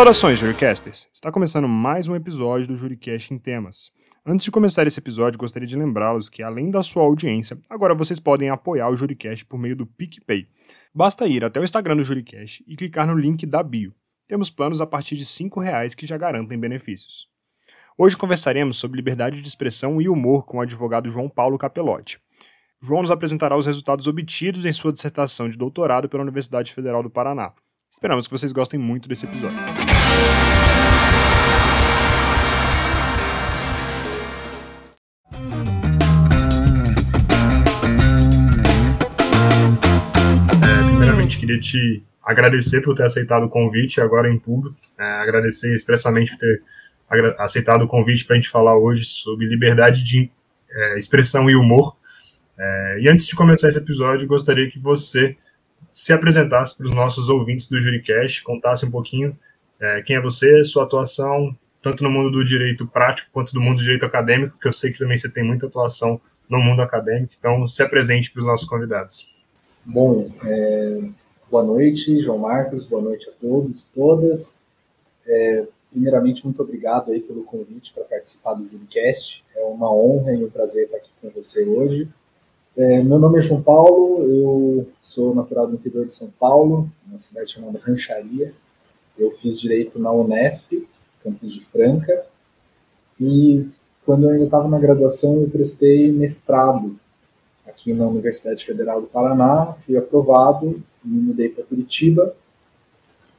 Saudações, Juricasters! Está começando mais um episódio do Juricast em Temas. Antes de começar esse episódio, gostaria de lembrá-los que, além da sua audiência, agora vocês podem apoiar o Juricast por meio do PicPay. Basta ir até o Instagram do Juricast e clicar no link da bio. Temos planos a partir de R$ reais que já garantem benefícios. Hoje conversaremos sobre liberdade de expressão e humor com o advogado João Paulo Capelotti. João nos apresentará os resultados obtidos em sua dissertação de doutorado pela Universidade Federal do Paraná. Esperamos que vocês gostem muito desse episódio. É, primeiramente, queria te agradecer por ter aceitado o convite agora em público, é, agradecer expressamente por ter aceitado o convite para a gente falar hoje sobre liberdade de é, expressão e humor. É, e antes de começar esse episódio, gostaria que você se apresentasse para os nossos ouvintes do Juricast, contasse um pouquinho é, quem é você, sua atuação, tanto no mundo do direito prático quanto do mundo do direito acadêmico, que eu sei que também você tem muita atuação no mundo acadêmico, então se apresente para os nossos convidados. Bom, é, boa noite, João Marcos, boa noite a todos e todas. É, primeiramente, muito obrigado aí pelo convite para participar do Juricast. É uma honra e um prazer estar aqui com você hoje. É, meu nome é João Paulo, eu sou natural do interior de São Paulo, uma cidade chamada Rancharia. Eu fiz direito na Unesp, campus de Franca, e quando eu ainda estava na graduação, eu prestei mestrado aqui na Universidade Federal do Paraná, fui aprovado, me mudei para Curitiba,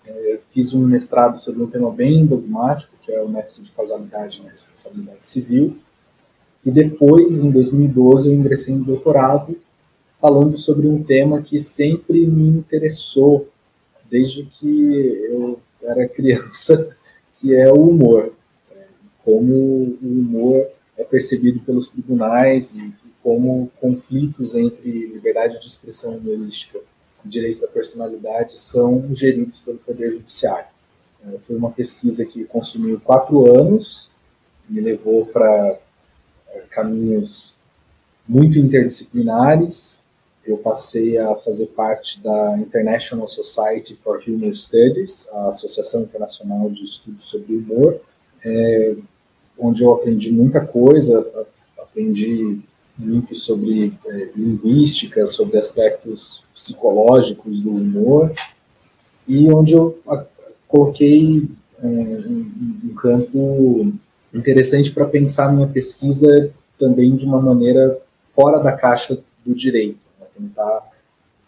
é, fiz um mestrado sobre um tema bem dogmático, que é o nexo de causalidade na responsabilidade civil, e depois, em 2012, eu ingressei no doutorado, falando sobre um tema que sempre me interessou, desde que eu era criança, que é o humor. Como o humor é percebido pelos tribunais e como conflitos entre liberdade de expressão humorística e direitos da personalidade são geridos pelo Poder Judiciário. Foi uma pesquisa que consumiu quatro anos, me levou para caminhos muito interdisciplinares. Eu passei a fazer parte da International Society for Humor Studies, a Associação Internacional de Estudos sobre Humor, é, onde eu aprendi muita coisa, aprendi muito sobre é, linguística, sobre aspectos psicológicos do humor, e onde eu coloquei é, um, um campo interessante para pensar minha pesquisa também de uma maneira fora da caixa do direito, né? tentar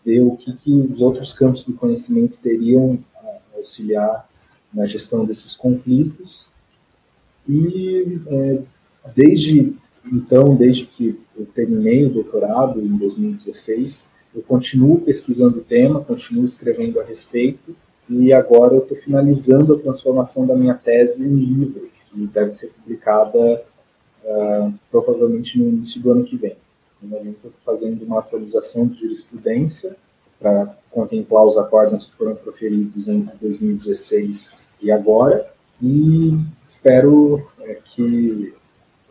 ver o que, que os outros campos do conhecimento teriam a auxiliar na gestão desses conflitos. E é, desde então, desde que eu terminei o doutorado em 2016, eu continuo pesquisando o tema, continuo escrevendo a respeito, e agora eu estou finalizando a transformação da minha tese em livro, que deve ser publicada uh, provavelmente no início do ano que vem. No momento, estou fazendo uma atualização de jurisprudência para contemplar os acordos que foram proferidos entre 2016 e agora, e espero é, que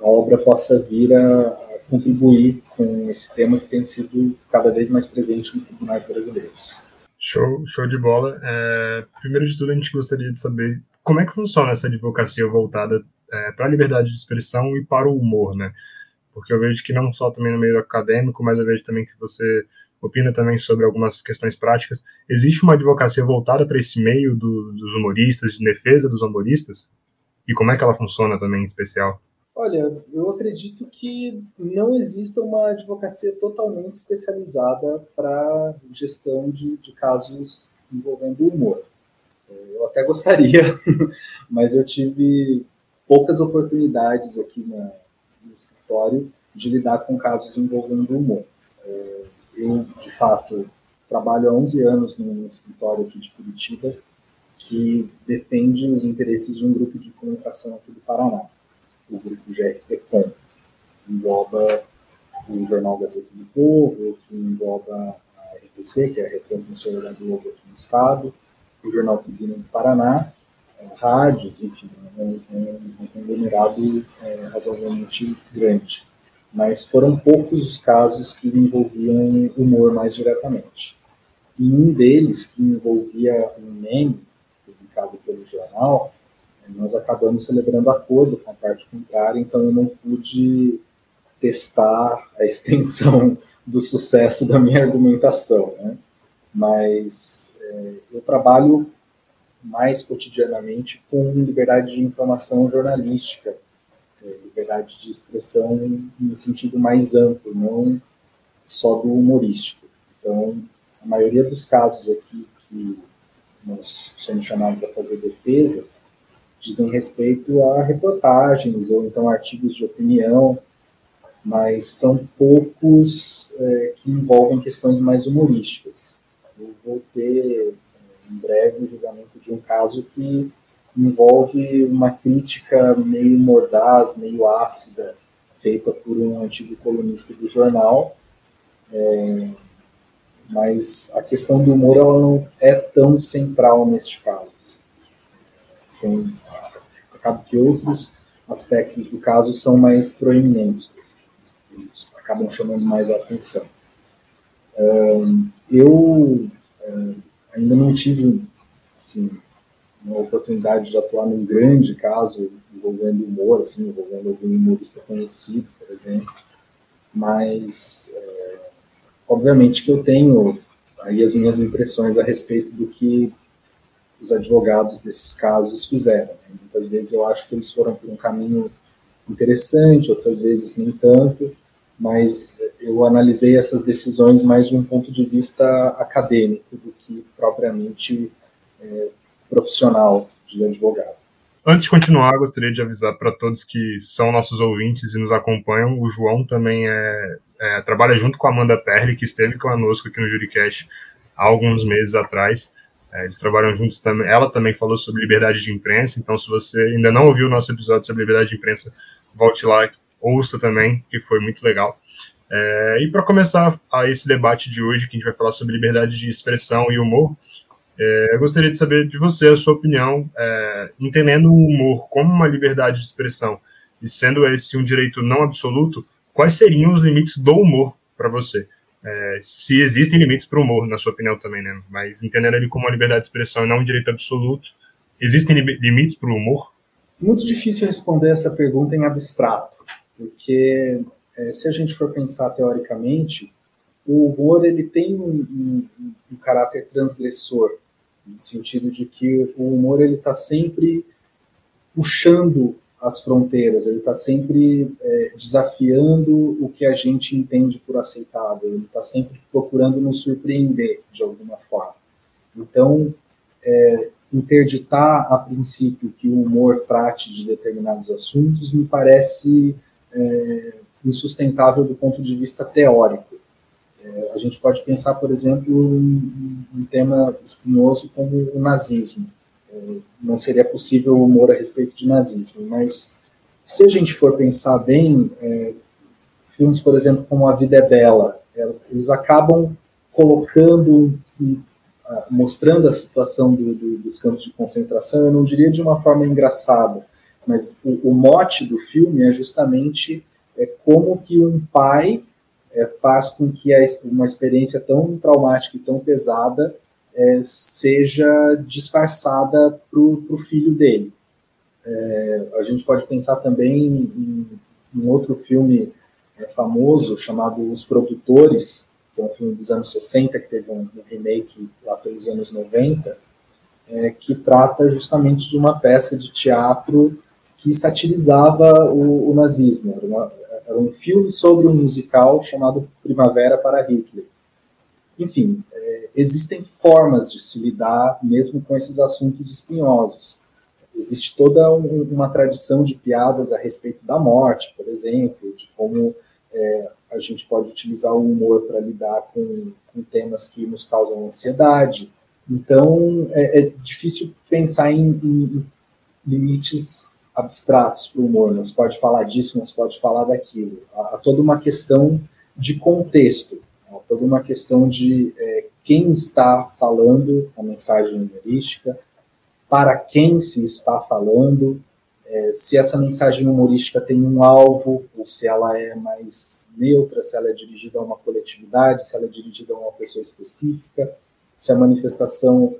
a obra possa vir a contribuir com esse tema que tem sido cada vez mais presente nos tribunais brasileiros. Show, show de bola. É, primeiro de tudo, a gente gostaria de saber como é que funciona essa advocacia voltada é, para a liberdade de expressão e para o humor, né? Porque eu vejo que não só também no meio acadêmico, mas eu vejo também que você opina também sobre algumas questões práticas. Existe uma advocacia voltada para esse meio do, dos humoristas, de defesa dos humoristas? E como é que ela funciona também, em especial? Olha, eu acredito que não exista uma advocacia totalmente especializada para gestão de, de casos envolvendo humor. Eu até gostaria, mas eu tive poucas oportunidades aqui na, no escritório de lidar com casos envolvendo humor. É, eu, de fato, trabalho há 11 anos no escritório aqui de Curitiba que defende os interesses de um grupo de comunicação aqui do Paraná o grupo GRPCOM, engloba o Jornal Gazeta do Povo, que engloba a RPC, que é a Retransmissora da Globo aqui no Estado, o Jornal Tribuna do Paraná, é, rádios, enfim, é um, é um conglomerado é, razoavelmente grande. Mas foram poucos os casos que envolviam humor mais diretamente. E um deles, que envolvia um meme, publicado pelo jornal, nós acabamos celebrando acordo com a parte contrária, então eu não pude testar a extensão do sucesso da minha argumentação, né? Mas é, eu trabalho mais cotidianamente com liberdade de informação jornalística, é, liberdade de expressão em sentido mais amplo, não só do humorístico. Então, a maioria dos casos aqui que nós somos chamados a fazer defesa dizem respeito a reportagens ou então artigos de opinião, mas são poucos é, que envolvem questões mais humorísticas. Eu vou ter em breve o julgamento de um caso que envolve uma crítica meio mordaz, meio ácida, feita por um antigo colunista do jornal. É, mas a questão do humor ela não é tão central neste caso. Assim. Acaba que outros aspectos do caso são mais proeminentes. Eles acabam chamando mais a atenção. Eu um, ainda não tive assim, uma oportunidade de atuar num grande caso envolvendo humor, assim, envolvendo algum humorista conhecido, por exemplo, mas é, obviamente que eu tenho aí as minhas impressões a respeito do que os advogados desses casos fizeram. Né? Muitas vezes eu acho que eles foram por um caminho interessante, outras vezes nem tanto, mas eu analisei essas decisões mais de um ponto de vista acadêmico do que propriamente é, profissional de advogado. Antes de continuar, gostaria de avisar para todos que são nossos ouvintes e nos acompanham, o João também é, é, trabalha junto com a Amanda Perli, que esteve conosco aqui no Juricast há alguns meses atrás. É, eles trabalham juntos também. Ela também falou sobre liberdade de imprensa, então se você ainda não ouviu o nosso episódio sobre liberdade de imprensa, volte lá, ouça também, que foi muito legal. É, e para começar a esse debate de hoje, que a gente vai falar sobre liberdade de expressão e humor, é, eu gostaria de saber de você a sua opinião, é, entendendo o humor como uma liberdade de expressão e sendo esse um direito não absoluto, quais seriam os limites do humor para você? É, se existem limites para o humor, na sua opinião também, né? Mas entendendo ele como uma liberdade de expressão e não um direito absoluto, existem limites para o humor? Muito difícil responder essa pergunta em abstrato, porque é, se a gente for pensar teoricamente, o humor ele tem um, um, um caráter transgressor no sentido de que o humor ele está sempre puxando as fronteiras, ele está sempre é, desafiando o que a gente entende por aceitável, ele está sempre procurando nos surpreender de alguma forma. Então, é, interditar a princípio que o humor trate de determinados assuntos me parece é, insustentável do ponto de vista teórico. É, a gente pode pensar, por exemplo, em um tema espinhoso como o nazismo. Não seria possível humor a respeito de nazismo, mas se a gente for pensar bem, é, filmes, por exemplo, como A Vida é Bela, é, eles acabam colocando e uh, mostrando a situação do, do, dos campos de concentração, eu não diria de uma forma engraçada, mas o, o mote do filme é justamente é, como que um pai é, faz com que uma experiência tão traumática e tão pesada é, seja disfarçada para o filho dele. É, a gente pode pensar também em, em outro filme é, famoso chamado Os Produtores, que é um filme dos anos 60, que teve um, remake lá pelos anos 90, é, que trata justamente de uma peça de teatro que satirizava o, o nazismo. Era uma, era um filme sobre um musical chamado Primavera para Hitler. Enfim, existem formas de se lidar mesmo com esses assuntos espinhosos. Existe toda um, uma tradição de piadas a respeito da morte, por exemplo, de como é, a gente pode utilizar o humor para lidar com, com, temas que nos causam ansiedade. Então, é, é difícil pensar em, em limites abstratos para o humor, não se pode falar disso, não se pode falar daquilo. Há, há toda uma questão de contexto, há toda uma questão de é, quem está falando a mensagem humorística, para quem se está falando, é, se essa mensagem humorística tem um alvo, ou se ela é mais neutra, se ela é dirigida a uma coletividade, se ela é dirigida a uma pessoa específica, se a manifestação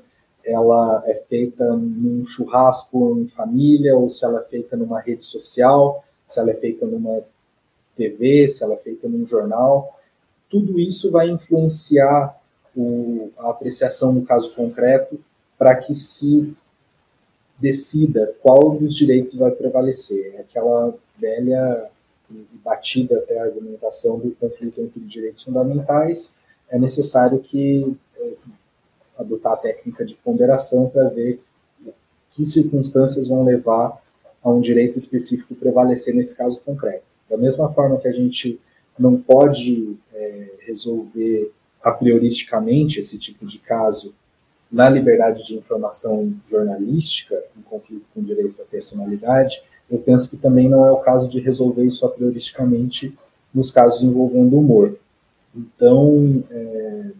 ela é feita num churrasco em família ou se ela é feita numa rede social, se ela é feita numa TV, se ela é feita num jornal. Tudo isso vai influenciar o, a apreciação no caso concreto para que se decida qual dos direitos vai prevalecer. É aquela velha e batida até a argumentação do conflito entre direitos fundamentais, é necessário que é, adotar a técnica de ponderação para ver que circunstâncias vão levar a um direito específico prevalecer nesse caso concreto. Da mesma forma que a gente não pode é, resolver a prioristicamente esse tipo de caso na liberdade de informação jornalística, em conflito com direitos da personalidade, eu penso que também não é o caso de resolver isso a prioristicamente nos casos envolvendo humor. Então, é,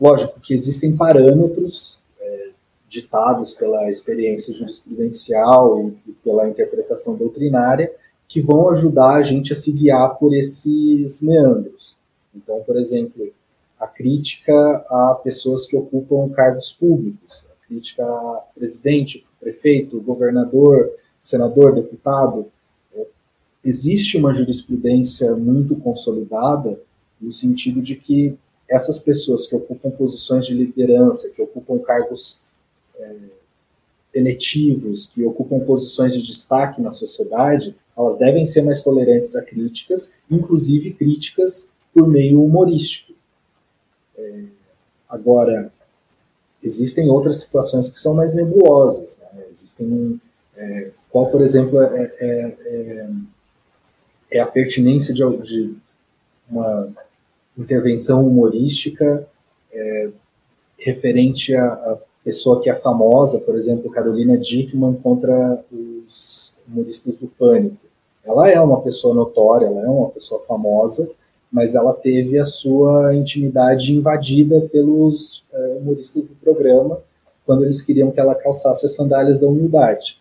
lógico que existem parâmetros é, ditados pela experiência jurisprudencial e, e pela interpretação doutrinária que vão ajudar a gente a se guiar por esses meandros. Então, por exemplo, a crítica a pessoas que ocupam cargos públicos, a crítica a presidente, prefeito, governador, senador, deputado. É, existe uma jurisprudência muito consolidada no sentido de que essas pessoas que ocupam posições de liderança, que ocupam cargos é, eletivos, que ocupam posições de destaque na sociedade, elas devem ser mais tolerantes a críticas, inclusive críticas por meio humorístico. É, agora, existem outras situações que são mais nebulosas. Né? Existem. É, qual, por exemplo, é, é, é, é a pertinência de, de, uma intervenção humorística é, referente à, pessoa que é famosa, por exemplo, Carolina Dickman contra os humoristas do Pânico. Ela é uma pessoa notória, ela é uma pessoa famosa, mas ela teve a sua intimidade invadida pelos uh, humoristas do programa quando eles queriam que ela calçasse as sandálias da humildade.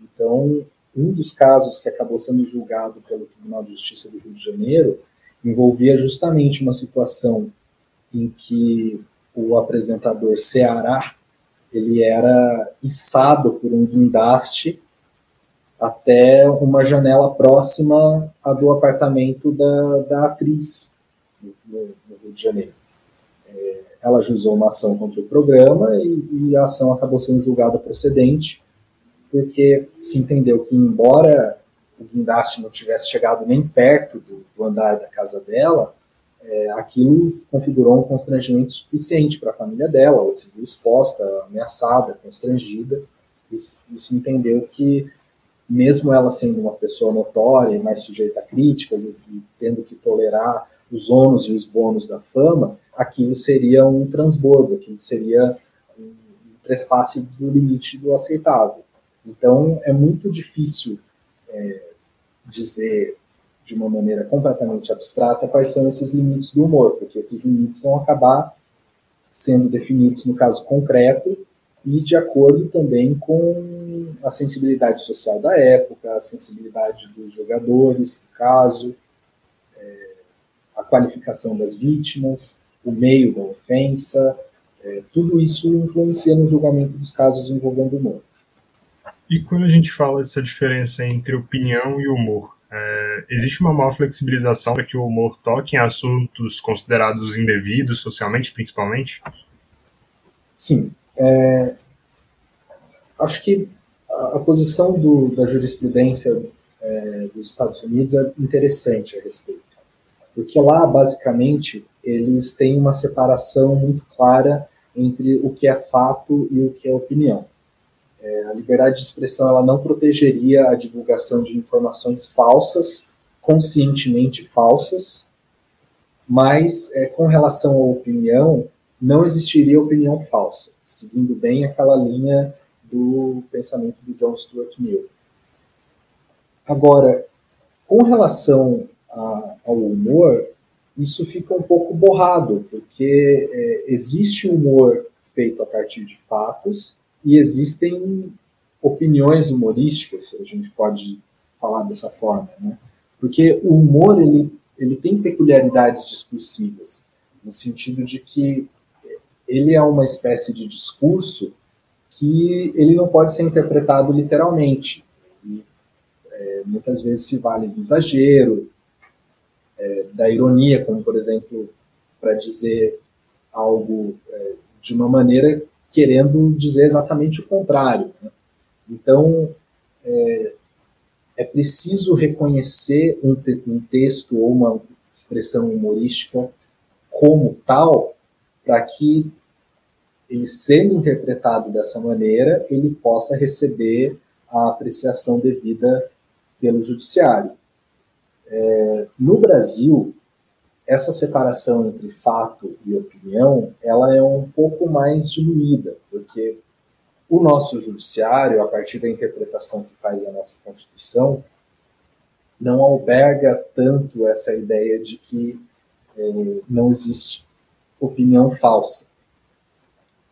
Então, um dos casos que acabou sendo julgado pelo Tribunal de Justiça do Rio de Janeiro envolvia justamente uma situação em que o apresentador Ceará ele era içado por um guindaste até uma janela próxima à do apartamento da, da atriz no, no Rio de Janeiro. É, ela juizou uma ação contra o programa e, e, a ação acabou sendo julgada procedente, porque se entendeu que, embora o guindaste não tivesse chegado nem perto do, do andar da casa dela, é, aquilo configurou um constrangimento suficiente para a família dela. Ela se viu exposta, ameaçada, constrangida, e, e se entendeu que mesmo ela sendo uma pessoa notória e mais sujeita a críticas e, e tendo que tolerar os ônus e os bônus da fama, aquilo seria um transbordo, aquilo seria um trespasse do limite do aceitável. Então, é muito difícil é, dizer de uma maneira completamente abstrata quais são esses limites do humor, porque esses limites vão acabar sendo definidos no caso concreto e de acordo também com a sensibilidade social da época, a sensibilidade dos jogadores, caso, é, a qualificação das vítimas, o meio da ofensa, é, tudo isso influencia no julgamento dos casos envolvendo humor. E quando a gente fala essa diferença entre opinião e humor, é, existe uma maior flexibilização para que o humor toque em assuntos considerados indevidos, socialmente, principalmente? Sim, é, acho que a, posição do, da jurisprudência é, dos Estados Unidos é interessante a respeito, porque lá, basicamente, eles têm uma separação muito clara entre o que é fato e o que é opinião. É, a liberdade de expressão ela não protegeria a divulgação de informações falsas, conscientemente falsas, mas é, com relação à opinião, não existiria opinião falsa seguindo bem aquela linha do pensamento do John Stuart Mill. Agora, com relação a, ao humor, isso fica um pouco borrado, porque é, existe humor feito a partir de fatos e existem opiniões humorísticas, se a gente pode falar dessa forma, né? Porque o humor ele, ele tem peculiaridades discursivas, no sentido de que ele é uma espécie de discurso que ele não pode ser interpretado literalmente. E, é, muitas vezes se vale do exagero, é, da ironia, como por exemplo, para dizer algo é, de uma maneira querendo dizer exatamente o contrário. Né? Então, é, é, preciso reconhecer um, te um texto ou uma expressão humorística como tal, para que ele sendo interpretado dessa maneira, ele possa receber a apreciação devida pelo judiciário. É, no Brasil, essa separação entre fato e opinião, ela é um pouco mais diluída, porque o nosso judiciário, a partir da interpretação que faz da nossa Constituição, não alberga tanto essa ideia de que é, não existe opinião falsa.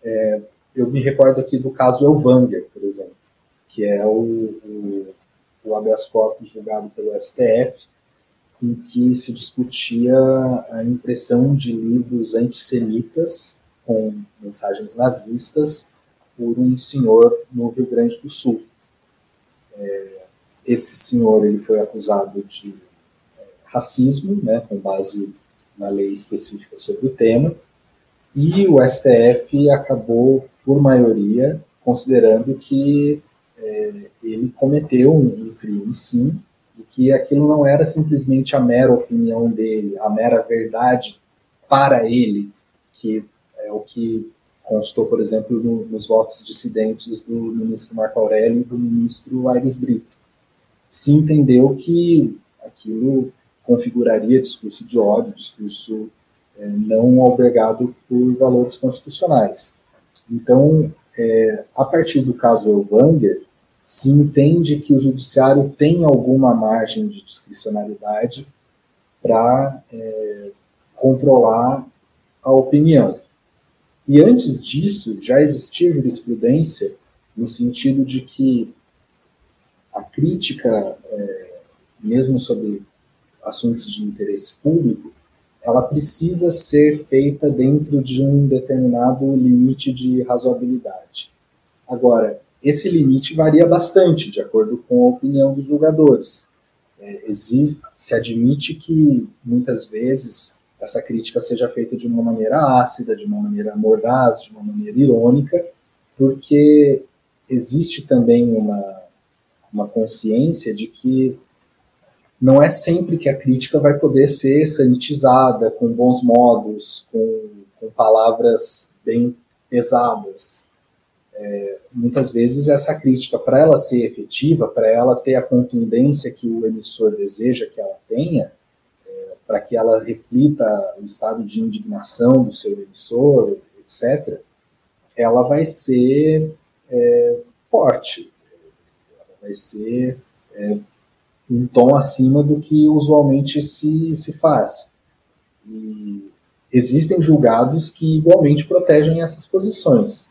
É, eu me recordo aqui do caso Elvanger, por exemplo, que é o, o, o habeas corpus julgado pelo STF, em que se discutia a impressão de livros antissemitas com mensagens nazistas por um senhor no Rio Grande do Sul. É, esse senhor ele foi acusado de é, racismo, né, com base na lei específica sobre o tema, e o STF acabou, por maioria, considerando que é, ele cometeu um, um crime, sim, e que aquilo não era simplesmente a mera opinião dele, a mera verdade para ele, que é o que constou, por exemplo, no, nos votos dissidentes do ministro Marco Aurélio e do ministro Aires Brito. Se entendeu que aquilo configuraria discurso de ódio, discurso é, não albergado por valores constitucionais. Então, é, a partir do caso Elvanger, se entende que o judiciário tem alguma margem de discricionalidade para é, controlar a opinião. E antes disso, já existia jurisprudência no sentido de que a crítica, é, mesmo sobre assuntos de interesse público, ela precisa ser feita dentro de um determinado limite de razoabilidade. Agora, esse limite varia bastante, de acordo com a opinião dos julgadores. É, existe, se admite que, muitas vezes, essa crítica seja feita de uma maneira ácida, de uma maneira mordaz, de uma maneira irônica, porque existe também uma, uma consciência de que não é sempre que a crítica vai poder ser sanitizada, com bons modos, com, com palavras bem pesadas é, muitas vezes essa crítica, para ela ser efetiva, para ela ter a contundência que o emissor deseja que ela tenha, é, para que ela reflita o estado de indignação do seu emissor, etc., ela vai ser é, forte, ela vai ser é, um tom acima do que usualmente se, se faz. E existem julgados que igualmente protegem essas posições.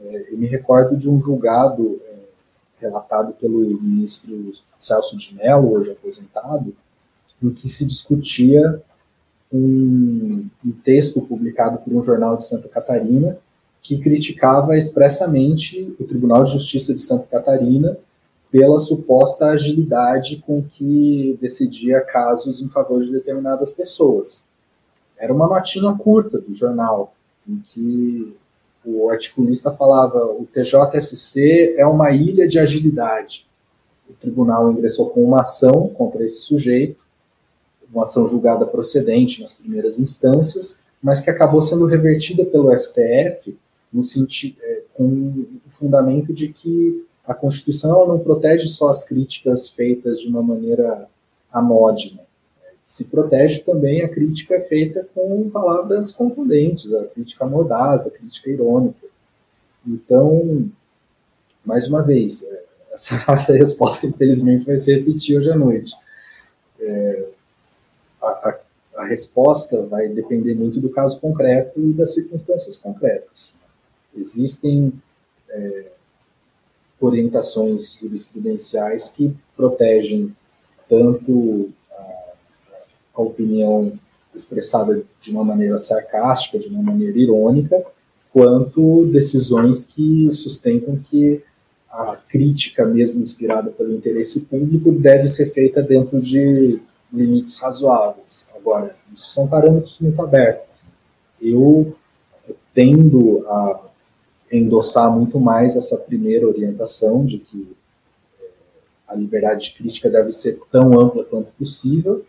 É, eu me recordo de um julgado é, relatado pelo ministro Celso de Mello, hoje aposentado, em que se discutia um, um, texto publicado por um jornal de Santa Catarina que criticava expressamente o Tribunal de Justiça de Santa Catarina pela suposta agilidade com que decidia casos em favor de determinadas pessoas. Era uma notinha curta do jornal, em que o articulista falava: o TJSC é uma ilha de agilidade. O tribunal ingressou com uma ação contra esse sujeito, uma ação julgada procedente nas primeiras instâncias, mas que acabou sendo revertida pelo STF no é, com o fundamento de que a Constituição não protege só as críticas feitas de uma maneira amódina se protege também a crítica feita com palavras contundentes, a crítica mordaz, a crítica irônica. Então, mais uma vez, é, essa, essa resposta, infelizmente, vai se repetir hoje à noite. É, a, a, a, resposta vai depender muito do caso concreto e das circunstâncias concretas. Existem é, orientações jurisprudenciais que protegem tanto a opinião expressada de uma maneira sarcástica, de uma maneira irônica, quanto decisões que sustentam que a crítica, mesmo inspirada pelo interesse público, deve ser feita dentro de limites razoáveis. Agora, isso são parâmetros muito abertos. Eu tendo a endossar muito mais essa primeira orientação de que é, a liberdade de crítica deve ser tão ampla quanto possível,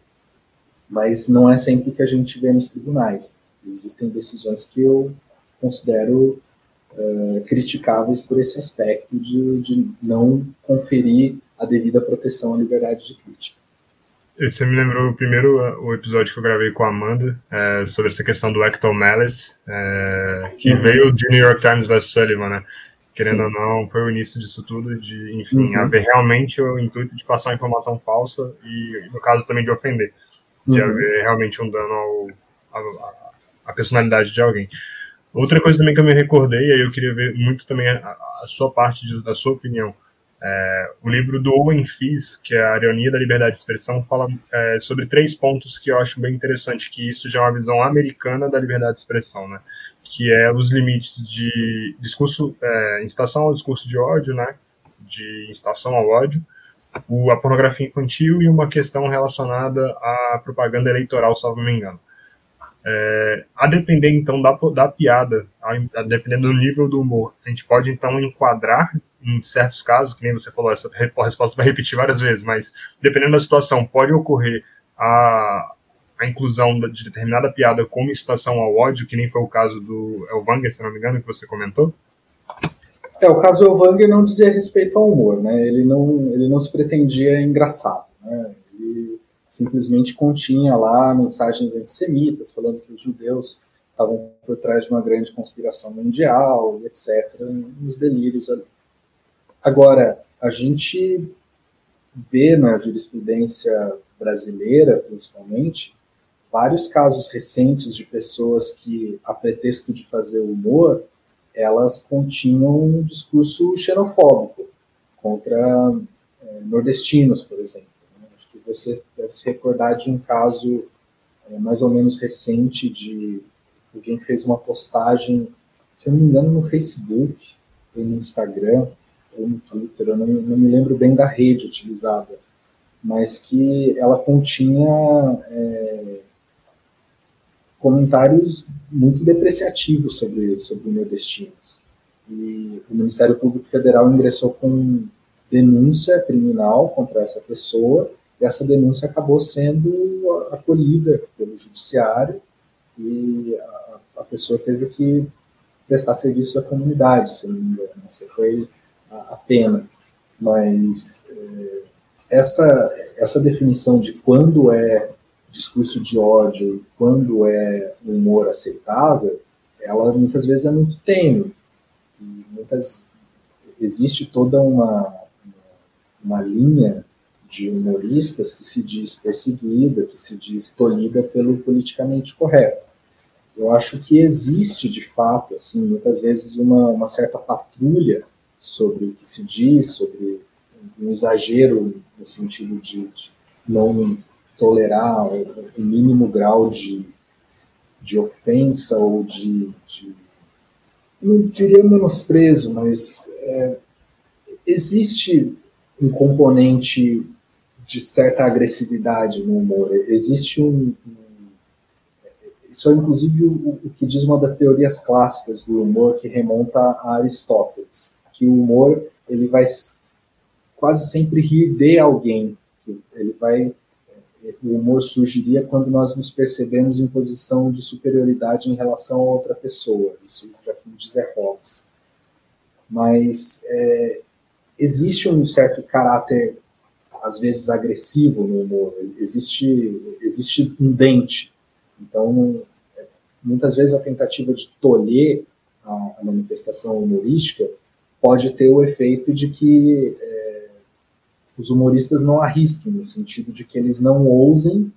mas não é sempre que a gente vê nos tribunais. Existem decisões que eu considero uh, criticáveis por esse aspecto de, de não conferir a devida proteção à liberdade de crítica. Você me lembrou o primeiro o episódio que eu gravei com a Amanda é, sobre essa questão do Acton Malice, é, que uhum. veio de New York Times vs. Sullivan, né? Querendo Sim. ou não, foi o início disso tudo, de, enfim, uhum. haver realmente o intuito de passar uma informação falsa e, no caso, também de ofender, de uhum. haver realmente um dano ao, a, a personalidade de alguém. Outra coisa também que eu me recordei, e aí eu queria ver muito também a, a sua parte, de, da sua opinião. É, o livro do Owen Fiz, que é a Ironia da Liberdade de Expressão, fala é, sobre três pontos que eu acho bem interessante, que isso já é uma visão americana da liberdade de expressão, né? Que é os limites de discurso, é, incitação ao discurso de ódio, né? De incitação ao ódio, o, a pornografia infantil e uma questão relacionada à propaganda eleitoral, salvo me engano. É, a depender então da, da piada, a, a dependendo do nível do humor, a gente pode então enquadrar em certos casos, que nem você falou, essa resposta vai repetir várias vezes, mas dependendo da situação, pode ocorrer a, a inclusão de determinada piada como incitação ao ódio, que nem foi o caso do Elvanger, se não me engano, que você comentou? É, o caso Elvanger não dizia respeito ao humor, né? Ele não, ele não se pretendia engraçado, né? simplesmente continha lá mensagens antissemitas, falando que os judeus estavam por trás de uma grande conspiração mundial, etc., nos delírios ali. Agora, a gente vê na jurisprudência brasileira, principalmente, vários casos recentes de pessoas que, a pretexto de fazer humor, elas continham um discurso xenofóbico contra é, nordestinos, por exemplo. Você deve se recordar de um caso é, mais ou menos recente de alguém que fez uma postagem, se não me engano, no Facebook, ou no Instagram, ou no Twitter, eu não, não me lembro bem da rede utilizada, mas que ela continha é, comentários muito depreciativos sobre, sobre nordestinos. E o Ministério Público Federal ingressou com denúncia criminal contra essa pessoa essa denúncia acabou sendo acolhida pelo judiciário e a, a pessoa teve que prestar serviço à comunidade, se não me engano. Essa foi a, pena. Mas é, essa, essa definição de quando é discurso de ódio e quando é humor aceitável, ela muitas vezes é muito tênue. Muitas, existe toda uma, uma linha de humoristas que se diz perseguida, que se diz tolhida pelo politicamente correto. Eu acho que existe, de fato, assim, muitas vezes uma, uma certa patrulha sobre o que se diz, sobre um exagero no sentido de, de não tolerar o mínimo grau de, de ofensa ou de, de não diria menosprezo, mas é, existe um componente de certa agressividade no humor. Existe um. isso é inclusive o, o, que diz uma das teorias clássicas do humor que remonta a Aristóteles, que o humor ele vai quase sempre rir de alguém, ele vai o humor surgiria quando nós nos percebemos em posição de superioridade em relação a outra pessoa. Isso já que diz é Hobbes. Mas é, existe um certo caráter às vezes agressivo no humor, existe, existe um dente. Então, muitas vezes a tentativa de tolher a manifestação humorística pode ter o efeito de que é, os humoristas não arrisquem, no sentido de que eles não ousem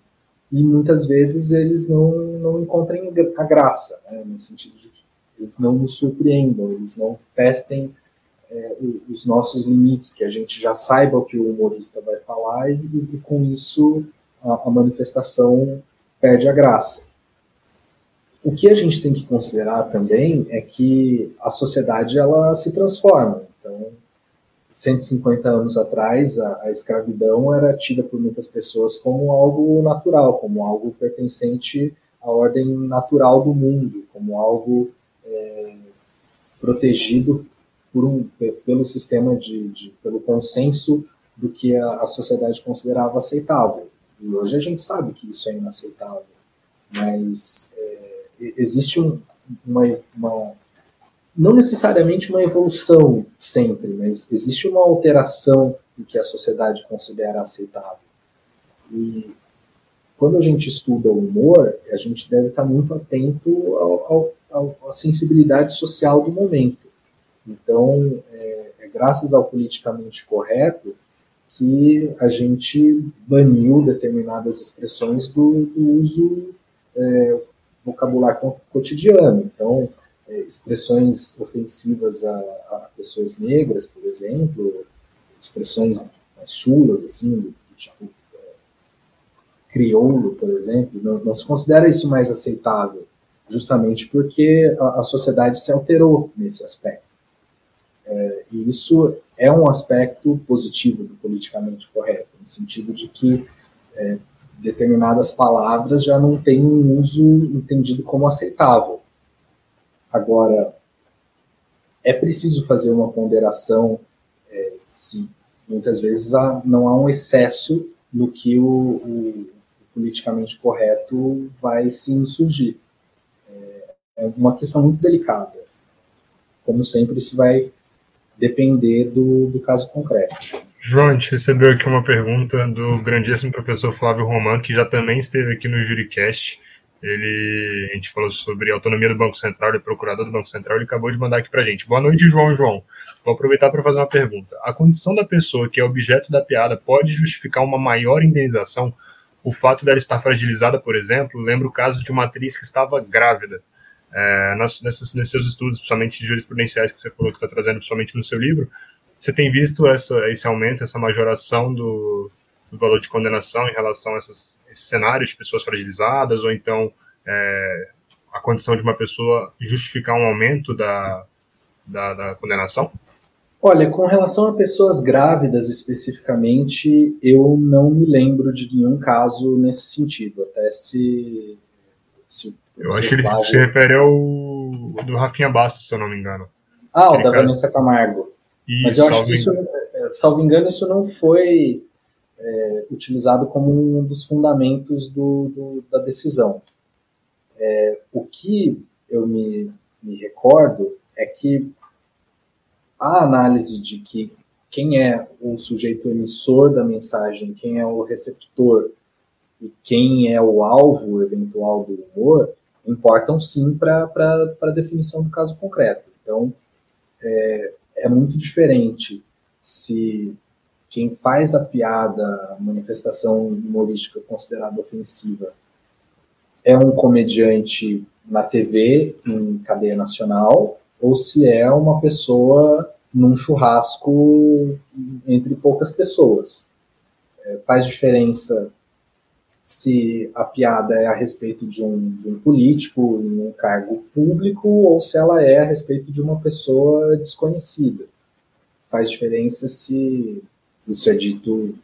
e muitas vezes eles não, não encontrem a graça, né, no sentido de que eles não nos surpreendam, eles não testem é, os nossos limites, que a gente já saiba o que o humorista vai falar e, e com isso a, a, manifestação perde a graça. O que a gente tem que considerar também é que a sociedade ela se transforma. Então, 150 anos atrás, a, a, escravidão era tida por muitas pessoas como algo natural, como algo pertencente à ordem natural do mundo, como algo é, protegido por um, pelo sistema de, de, pelo consenso do que a, a sociedade considerava aceitável. E hoje a gente sabe que isso é inaceitável, mas é, existe um, uma, uma não necessariamente uma evolução sempre, mas existe uma alteração do que a sociedade considera aceitável. E quando a gente estuda o humor, a gente deve estar muito atento ao, ao, à sensibilidade social do momento. Então, é, é graças ao politicamente correto que a gente baniu determinadas expressões do, do uso é, vocabulário cotidiano. Então, é, expressões ofensivas a, a, pessoas negras, por exemplo, expressões chulas, assim, do, tipo é, crioulo, por exemplo, não, não, se considera isso mais aceitável, justamente porque a, a sociedade se alterou nesse aspecto. É, e isso é um aspecto positivo do politicamente correto, no sentido de que é, determinadas palavras já não têm um uso entendido como aceitável. Agora, é preciso fazer uma ponderação é, se muitas vezes há, não há um excesso no que o, o, o politicamente correto vai se insurgir. É, é uma questão muito delicada. Como sempre, isso vai depender do, do caso concreto. João, a gente recebeu aqui uma pergunta do grandíssimo professor Flávio Roman, que já também esteve aqui no Juricast. Ele, a gente falou sobre a autonomia do Banco Central, ele é procurador do Banco Central, ele acabou de mandar aqui para a gente. Boa noite, João. João, vou aproveitar para fazer uma pergunta. A condição da pessoa que é objeto da piada pode justificar uma maior indenização? O fato dela estar fragilizada, por exemplo, lembra o caso de uma atriz que estava grávida é, nesses seus estudos, principalmente jurisprudenciais que você falou que está trazendo, principalmente no seu livro, você tem visto essa, esse aumento, essa majoração do, do valor de condenação em relação a essas, esses cenários de pessoas fragilizadas, ou então é, a condição de uma pessoa justificar um aumento da, da, da condenação? Olha, com relação a pessoas grávidas especificamente, eu não me lembro de nenhum caso nesse sentido. Até se, se eu acho que ele se refere ao do Rafinha Bastos, se eu não me engano. Ah, o da. Vanessa Camargo. Isso, Mas eu acho que isso, é, salvo engano, isso não foi é, utilizado como um dos fundamentos do, do da decisão. É, o que eu me, me recordo é que a análise de que quem é o sujeito emissor da mensagem, quem é o receptor e quem é o alvo eventual do humor, importam sim para a definição do caso concreto. Então, é, é muito diferente se quem faz a piada, a manifestação humorística considerada ofensiva, é um comediante na TV, em cadeia nacional, ou se é uma pessoa num churrasco entre poucas pessoas. É, faz diferença se a piada é a respeito de um, de um político em um cargo público ou se ela é a respeito de uma pessoa desconhecida. Faz diferença se isso é dito,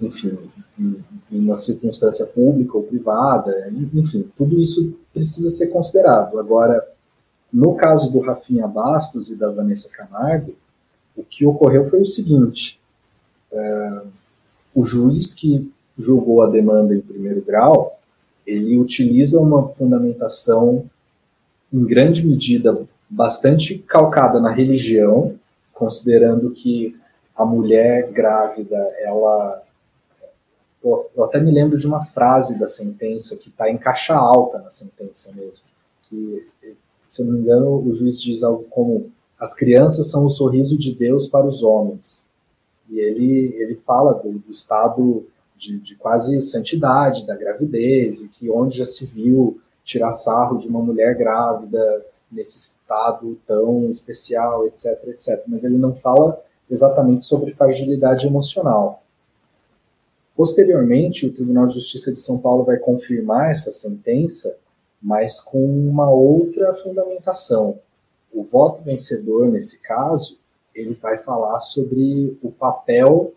enfim, em, uma circunstância pública ou privada, enfim, tudo isso precisa ser considerado. Agora, no caso do Rafinha Bastos e da Vanessa Camargo, o que ocorreu foi o seguinte: é, o juiz que julgou a demanda em primeiro grau, ele utiliza uma fundamentação, em grande medida, bastante calcada na religião, considerando que a mulher grávida, ela. Eu até me lembro de uma frase da sentença que está em caixa alta na sentença mesmo, que, se eu não me engano, o juiz diz algo como: as crianças são o sorriso de Deus para os homens. E ele, ele fala do, do estado de, de quase santidade da gravidez, e que onde já se viu tirar sarro de uma mulher grávida nesse estado tão especial, etc, etc. Mas ele não fala exatamente sobre fragilidade emocional. Posteriormente, o Tribunal de Justiça de São Paulo vai confirmar essa sentença mas com uma outra fundamentação. O voto vencedor, nesse caso, ele vai falar sobre o papel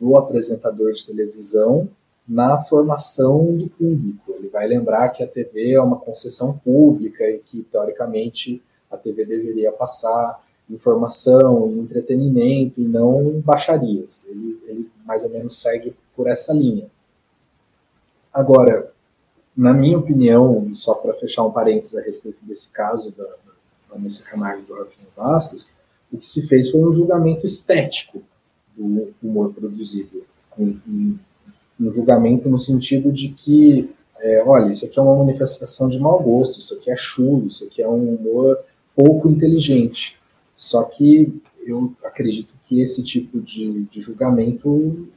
do apresentador de televisão na formação do público. Ele vai lembrar que a TV é uma concessão pública e que, teoricamente, a TV deveria passar informação entretenimento e não baixarias. Ele, ele mais ou menos segue por essa linha. Agora, na minha opinião, só para fechar um parênteses a respeito desse caso da, Vanessa Camargo e do Rafinha Bastos, o que se fez foi um julgamento estético do humor produzido. Um julgamento no sentido de que, é, olha, isso aqui é uma manifestação de mau gosto, isso aqui é chulo, isso aqui é um humor pouco inteligente. Só que eu acredito que esse tipo de, de julgamento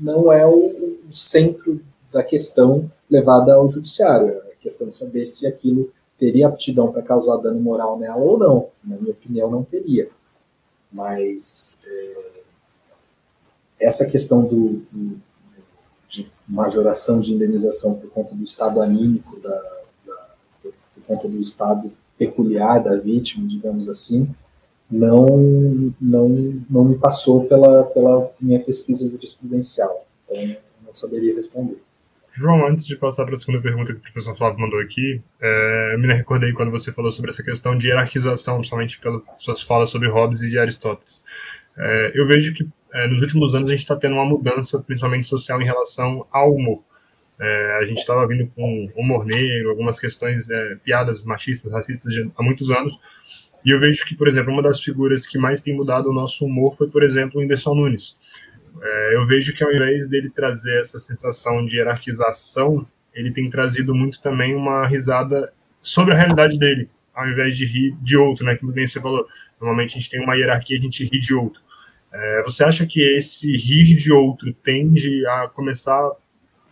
não é o, o, centro da questão levada ao judiciário. É a questão de saber se aquilo teria aptidão para causar dano moral nela ou não. Na minha opinião, não teria. Mas é, essa questão do, do, de majoração de indenização por conta do estado anímico, da, da, por conta do estado peculiar da vítima, digamos assim, não, não, não me passou pela, pela minha pesquisa jurisprudencial. Então, não saberia responder. João, antes de passar para a segunda pergunta que o professor Flávio mandou aqui, é, eu me recordei quando você falou sobre essa questão de hierarquização, principalmente pelas suas falas sobre Hobbes e Aristóteles. É, eu vejo que é, nos últimos anos a gente está tendo uma mudança, principalmente social, em relação ao humor. É, a gente estava vindo com humor negro, algumas questões, é, piadas machistas, racistas de, há muitos anos, e eu vejo que, por exemplo, uma das figuras que mais tem mudado o nosso humor foi, por exemplo, o Whindersson Nunes. É, eu vejo que ao invés dele trazer essa sensação de hierarquização, ele tem trazido muito também uma risada sobre a realidade dele, ao invés de rir de outro, né? Como bem você falou, normalmente a gente tem uma hierarquia, a gente ri de outro. É, você acha que esse rir de outro tende a começar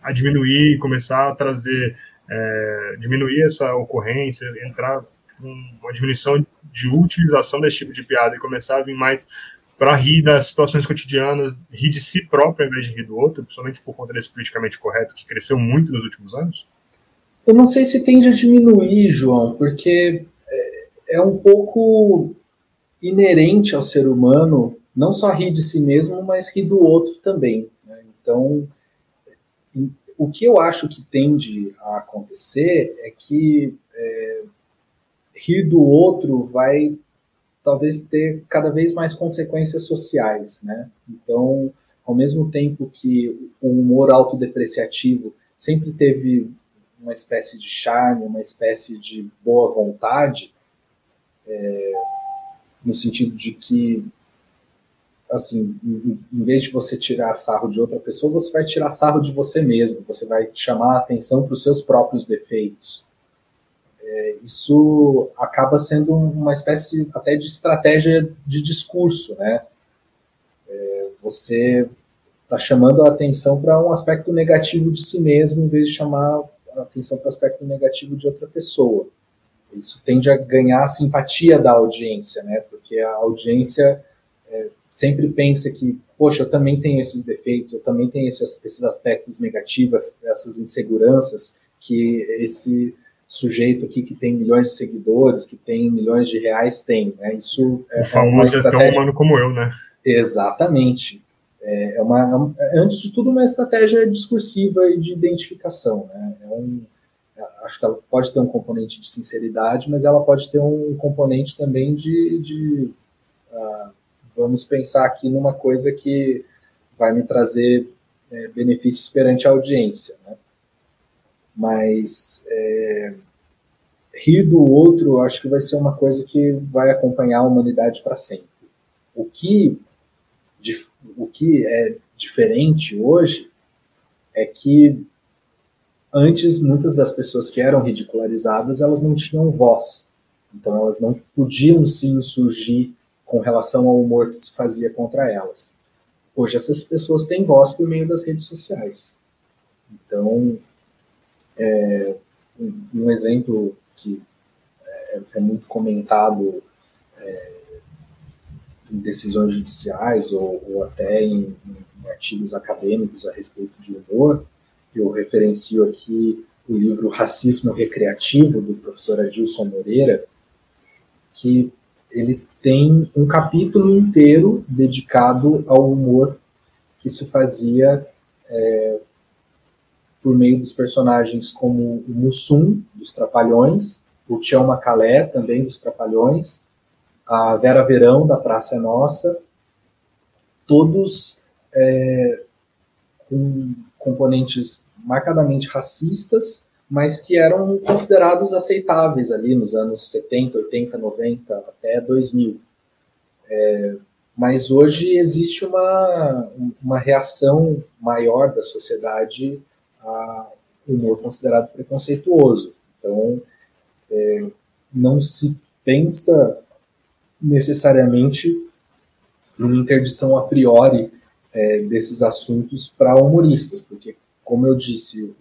a diminuir, começar a trazer, é, diminuir essa ocorrência, entrar uma diminuição de utilização desse tipo de piada e começar a vir mais para rir das situações cotidianas, rir de si próprio ao invés de rir do outro, principalmente por conta desse politicamente correto que cresceu muito nos últimos anos? Eu não sei se tende a diminuir, João, porque é, é um pouco inerente ao ser humano não só rir de si mesmo, mas rir do outro também. Né? Então, o que eu acho que tende a acontecer é que é, rir do outro vai talvez ter cada vez mais consequências sociais, né? Então, ao mesmo tempo que o humor autodepreciativo sempre teve uma espécie de charme, uma espécie de boa vontade, é, no sentido de que, assim, em, vez de você tirar sarro de outra pessoa, você vai tirar sarro de você mesmo, você vai chamar a atenção para os seus próprios defeitos é, isso acaba sendo uma espécie até de estratégia de discurso, né? É, você está chamando a atenção para um aspecto negativo de si mesmo, em vez de chamar a atenção para o aspecto negativo de outra pessoa. Isso tende a ganhar a simpatia da audiência, né? Porque a audiência sempre pensa que, poxa, eu também tenho esses defeitos, eu também tenho esses, esses aspectos negativos, essas inseguranças que esse sujeito aqui que tem milhões de seguidores, que tem milhões de reais, tem. Né? Isso é, o famoso é, é tão humano como eu, né? Exatamente. É, é uma, é, antes de tudo, uma estratégia discursiva e de identificação. Né? É um, acho que ela pode ter um componente de sinceridade, mas ela pode ter um componente também de, de uh, vamos pensar aqui numa coisa que vai me trazer é, benefícios perante a audiência. Né? Mas é, rir do outro, acho que vai ser uma coisa que vai acompanhar a humanidade para sempre. O que, o que é diferente hoje é que antes muitas das pessoas que eram ridicularizadas elas não tinham voz, então elas não podiam se insurgir com relação ao humor que se fazia contra elas. Hoje essas pessoas têm voz por meio das redes sociais. Então é, um, exemplo que é, é muito comentado é, em decisões judiciais ou, ou até em, em, artigos acadêmicos a respeito de humor, eu referencio aqui o livro Racismo Recreativo, do professor Adilson Moreira, que ele tem um capítulo inteiro dedicado ao humor que se fazia é, por meio dos personagens como o Mussum, dos Trapalhões, o Tião Macalé, também dos Trapalhões, a Vera Verão, da Praça é Nossa, todos é, com componentes marcadamente racistas, mas que eram considerados aceitáveis ali nos anos 70, 80, 90, até 2000. É, mas hoje existe uma, uma reação maior da sociedade a humor considerado preconceituoso. Então, é, não se pensa necessariamente numa interdição a priori é, desses assuntos para humoristas, porque, como eu disse,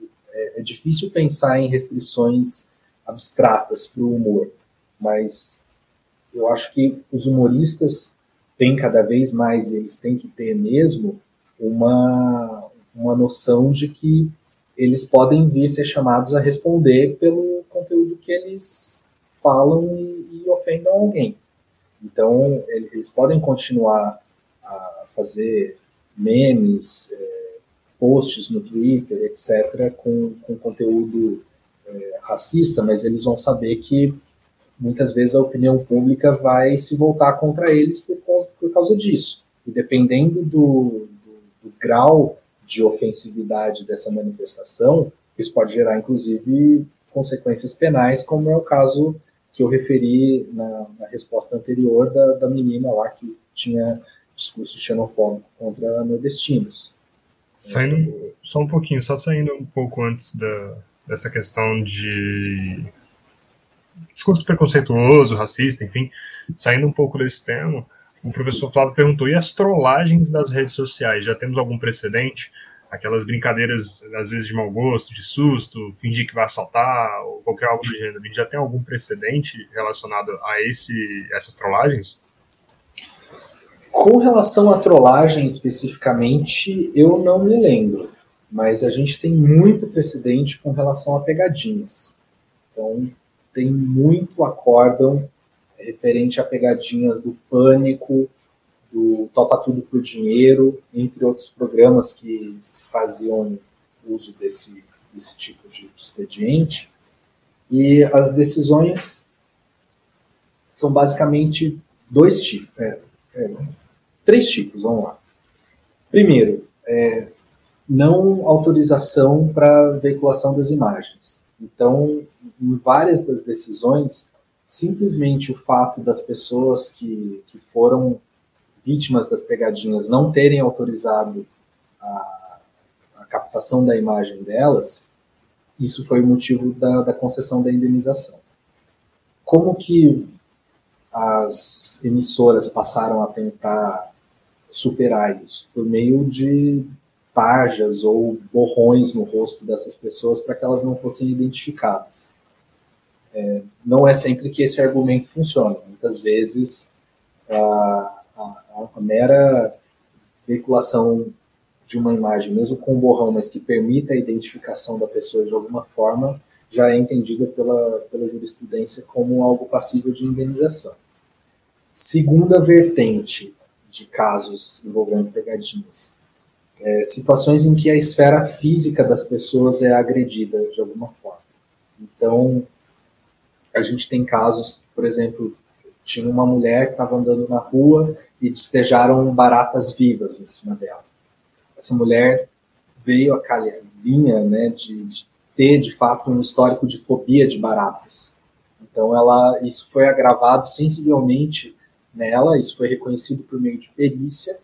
difícil pensar em restrições abstratas para o humor, mas eu acho que os humoristas têm cada vez mais, eles têm que ter mesmo, uma, uma noção de que eles podem vir ser chamados a responder pelo conteúdo que eles falam e, e ofendam alguém. Então, eles podem continuar a fazer memes, é, posts no Twitter, etc., com, com conteúdo é, racista, mas eles vão saber que muitas vezes a opinião pública vai se voltar contra eles por causa, por causa disso. E dependendo do, do, do grau de ofensividade dessa manifestação, isso pode gerar, inclusive, consequências penais, como é o caso que eu referi na, na resposta anterior da, da, menina lá que tinha discurso xenofóbico contra nordestinos. Saindo só um pouquinho, só saindo um pouco antes da, dessa questão de discurso preconceituoso, racista, enfim, saindo um pouco desse tema, o professor Flávio perguntou: e as trollagens das redes sociais? Já temos algum precedente? aquelas brincadeiras, às vezes, de mau gosto, de susto, fingir que vai assaltar, ou qualquer algo do gênero. A gente já tem algum precedente relacionado a esse, essas trollagens? Com relação à trollagem especificamente, eu não me lembro, mas a gente tem muito precedente com relação a pegadinhas. Então, tem muito acórdão referente a pegadinhas do pânico, do Topa Tudo por Dinheiro, entre outros programas que se faziam uso desse, desse tipo de expediente. E as decisões são basicamente dois tipos, é, é, três tipos, vamos lá. Primeiro, é, não autorização para veiculação das imagens. Então, em várias das decisões, simplesmente o fato das pessoas que, que foram vítimas das pegadinhas não terem autorizado a, a captação da imagem delas, isso foi o motivo da, da concessão da indenização. Como que as emissoras passaram a tentar superar isso? Por meio de tarjas ou borrões no rosto dessas pessoas para que elas não fossem identificadas. É, não é sempre que esse argumento funciona. Muitas vezes, a, a mera veiculação de uma imagem, mesmo com um borrão, mas que permita a identificação da pessoa de alguma forma, já é entendida pela, pela jurisprudência como algo passível de indenização. Segunda vertente de casos envolvendo pegadinhas. É, situações em que a esfera física das pessoas é agredida de alguma forma. Então, a gente tem casos, por exemplo, tinha uma mulher que estava andando na rua e despejaram baratas vivas em cima dela. Essa mulher veio a calhar, vinha né, de, de ter de fato um histórico de fobia de baratas. Então ela, isso foi agravado sensivelmente nela, isso foi reconhecido por meio de perícia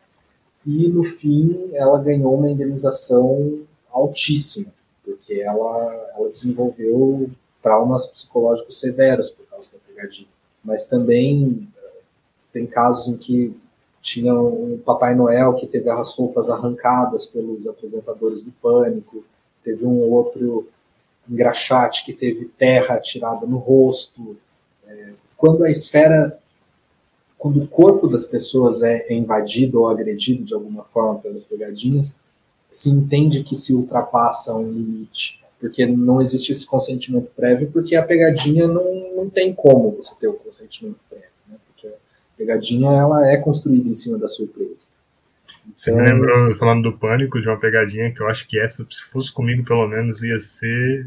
e no fim ela ganhou uma indenização altíssima, porque ela, ela desenvolveu traumas psicológicos severos por causa da pegadinha mas também eh, tem casos em que tinha um Papai Noel que teve as roupas arrancadas pelos apresentadores do Pânico, teve um outro engraxate que teve terra atirada no rosto. É, quando a esfera, quando o corpo das pessoas é invadido ou agredido de alguma forma pelas pegadinhas, se entende que se ultrapassa um limite porque não existe esse consentimento prévio, porque a pegadinha não, não tem como você ter o consentimento prévio, né? porque a pegadinha ela é construída em cima da surpresa. Você me lembrou, falando do pânico, de uma pegadinha que eu acho que essa, se fosse comigo pelo menos, ia ser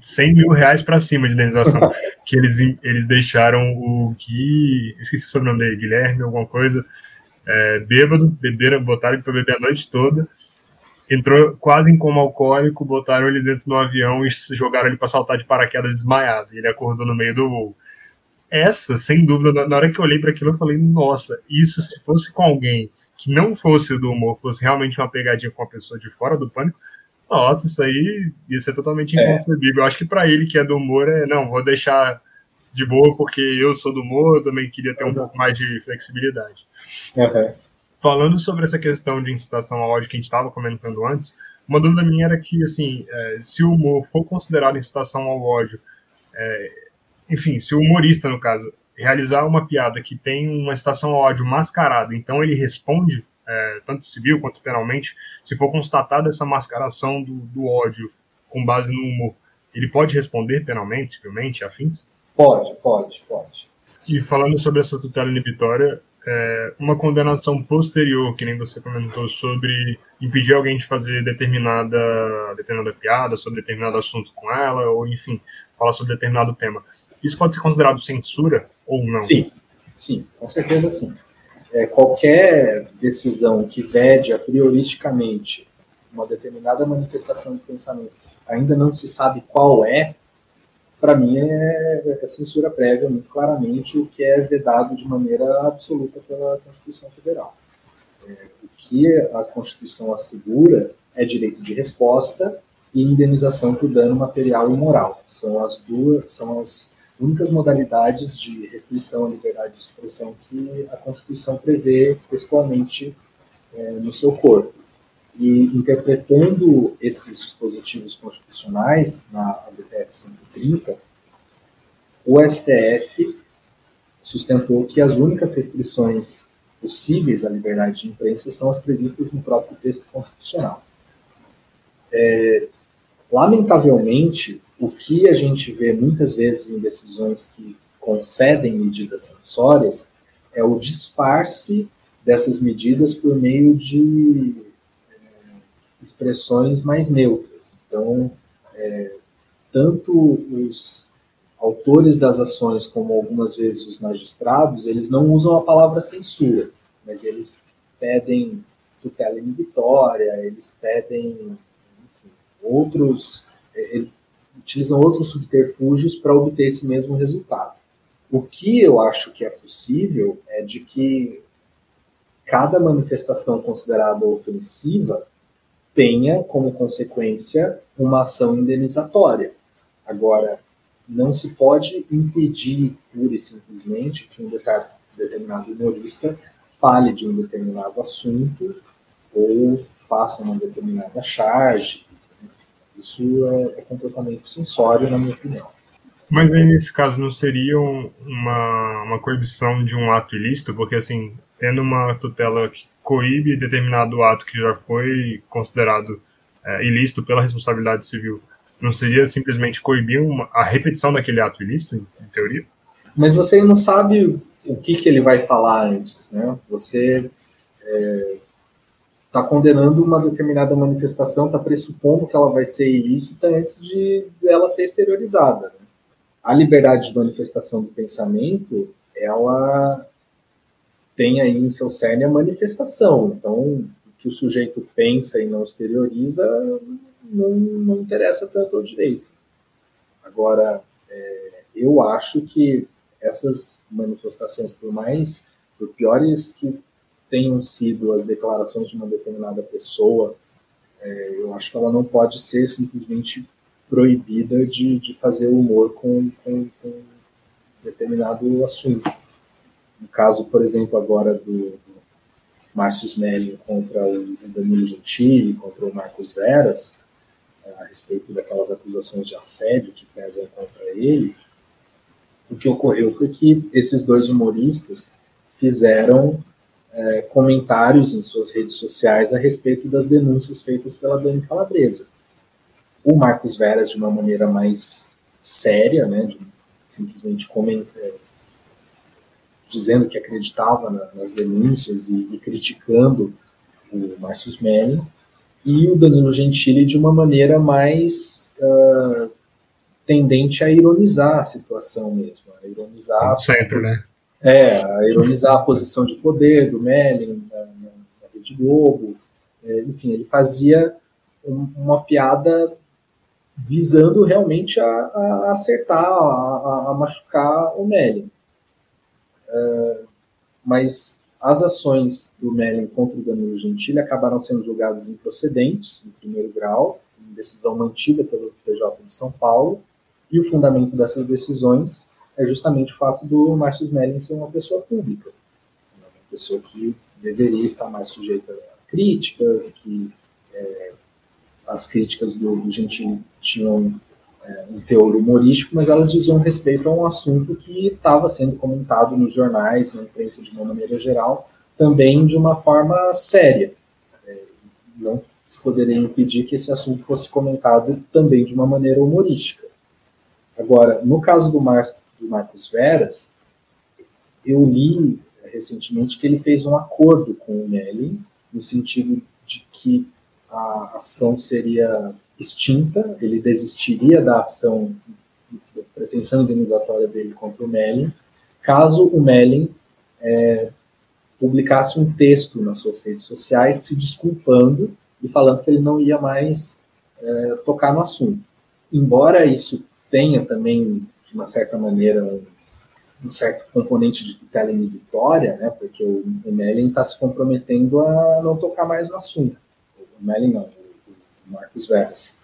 100 mil reais para cima de indenização. que eles, eles deixaram o Gui, esqueci o sobrenome dele, Guilherme, alguma coisa, é, bêbado, beberam, botaram ele para beber a noite toda, entrou quase em coma alcoólico, botaram ele dentro do avião e jogaram ele para saltar de paraquedas desmaiado. E ele acordou no meio do voo. Essa, sem dúvida, na hora que eu olhei para aquilo, eu falei: nossa, isso se fosse com alguém que não fosse do humor, fosse realmente uma pegadinha com a pessoa de fora do pânico, nossa, isso aí ia ser totalmente inconcebível. É. Eu acho que para ele que é do humor, é não, vou deixar de boa porque eu sou do humor, eu também queria ter um pouco mais de flexibilidade. Uhum. Falando sobre essa questão de incitação ao ódio que a gente estava comentando antes, uma dúvida minha era que, assim, é, se o humor for considerado incitação ao ódio, é, enfim, se o humorista, no caso, realizar uma piada que tem uma incitação ao ódio mascarada, então ele responde, é, tanto civil quanto penalmente, se for constatada essa mascaração do, do ódio com base no humor, ele pode responder penalmente, civilmente, afins? Pode, pode, pode. E falando sobre essa tutela inibitória, é, uma condenação posterior, que nem você comentou, sobre impedir alguém de fazer determinada, determinada piada sobre determinado assunto com ela, ou enfim, falar sobre determinado tema. Isso pode ser considerado censura ou não? Sim, sim, com certeza sim. É, qualquer decisão que vede a prioristicamente uma determinada manifestação de pensamento que ainda não se sabe qual é, para mim é, é, censura prévia, muito claramente, o que é vedado de maneira absoluta pela Constituição Federal. É, o que a Constituição assegura é direito de resposta e indenização por dano material e moral. São as duas, são as únicas modalidades de restrição à liberdade de expressão que a Constituição prevê textualmente é, no seu corpo. E interpretando esses dispositivos constitucionais na ABPF 130, o STF sustentou que as únicas restrições possíveis à liberdade de imprensa são as previstas no próprio texto constitucional. É, lamentavelmente, o que a gente vê muitas vezes em decisões que concedem medidas censórias é o disfarce dessas medidas por meio de expressões mais neutras. Então, é, tanto os autores das ações como algumas vezes os magistrados, eles não usam a palavra censura, mas eles pedem tutela inibitória, eles pedem enfim, outros, é, utilizam outros subterfúgios para obter esse mesmo resultado. O que eu acho que é possível é de que cada manifestação considerada ofensiva tenha como consequência uma ação indenizatória. Agora, não se pode impedir pura e simplesmente que um determinado humorista fale de um determinado assunto ou faça uma determinada charge. Isso é, é comportamento sensório, na minha opinião. Mas aí, nesse caso, não seria uma, uma coibição de um ato ilícito? Porque, assim, tendo uma tutela que coíbe determinado ato que já foi considerado é, ilícito pela responsabilidade civil, não seria simplesmente coibir uma, a repetição daquele ato ilícito, em, em, teoria? Mas você não sabe o que, que ele vai falar antes, né? Você está condenando uma determinada manifestação, está pressupondo que ela vai ser ilícita antes de ela ser exteriorizada. Né? A liberdade de manifestação do pensamento, ela tem aí em seu cerne a manifestação. Então, o que o sujeito pensa e não exterioriza não, não interessa tanto ao direito. Agora, é, eu acho que essas manifestações, por mais, por piores que tenham sido as declarações de uma determinada pessoa, é, eu acho que ela não pode ser simplesmente proibida de, de fazer humor com, com, com determinado assunto. No caso, por exemplo, agora do, do Márcio Smelling contra o Danilo Gentili, contra o Marcos Veras, é, a respeito daquelas acusações de assédio que pesam contra ele, o que ocorreu foi que esses dois humoristas fizeram é, comentários em suas redes sociais a respeito das denúncias feitas pela Dani Calabresa. o Marcos Veras de uma maneira mais séria, né, de, simplesmente é, dizendo que acreditava na, nas denúncias e, e, criticando o Márcio Melling, e o Danilo Gentili de uma maneira mais uh, tendente a ironizar a situação mesmo, a ironizar sempre, né? É, a ironizar a posição de poder do Melling na, na, Rede Globo, é, enfim, ele fazia um, uma piada visando realmente a, a acertar, a, a, machucar o Melling. É, mas as ações do Melling contra o Danilo Gentili acabaram sendo julgadas improcedentes, em primeiro grau, em decisão mantida pelo PJ de São Paulo, e o fundamento dessas decisões é justamente o fato do Márcio Melling ser uma pessoa pública, uma pessoa que deveria estar mais sujeita a críticas, que é, as críticas do, do Gentili tinham é, um teor humorístico, mas elas diziam respeito a um assunto que estava sendo comentado nos jornais, na imprensa de uma maneira geral, também de uma forma séria. É, não se poderia impedir que esse assunto fosse comentado também de uma maneira humorística. Agora, no caso do, Mar do Marcos Veras, eu li recentemente que ele fez um acordo com o Melling, no sentido de que a ação seria extinta, ele desistiria da ação, da pretensão indenizatória dele contra o Melling, caso o Melling é, publicasse um texto nas suas redes sociais se desculpando e falando que ele não ia mais é, tocar no assunto. Embora isso tenha também, de uma certa maneira, um certo componente de tutela inibitória, né, porque o, Melling está se comprometendo a não tocar mais no assunto. O Melling não, o Marcos Veras.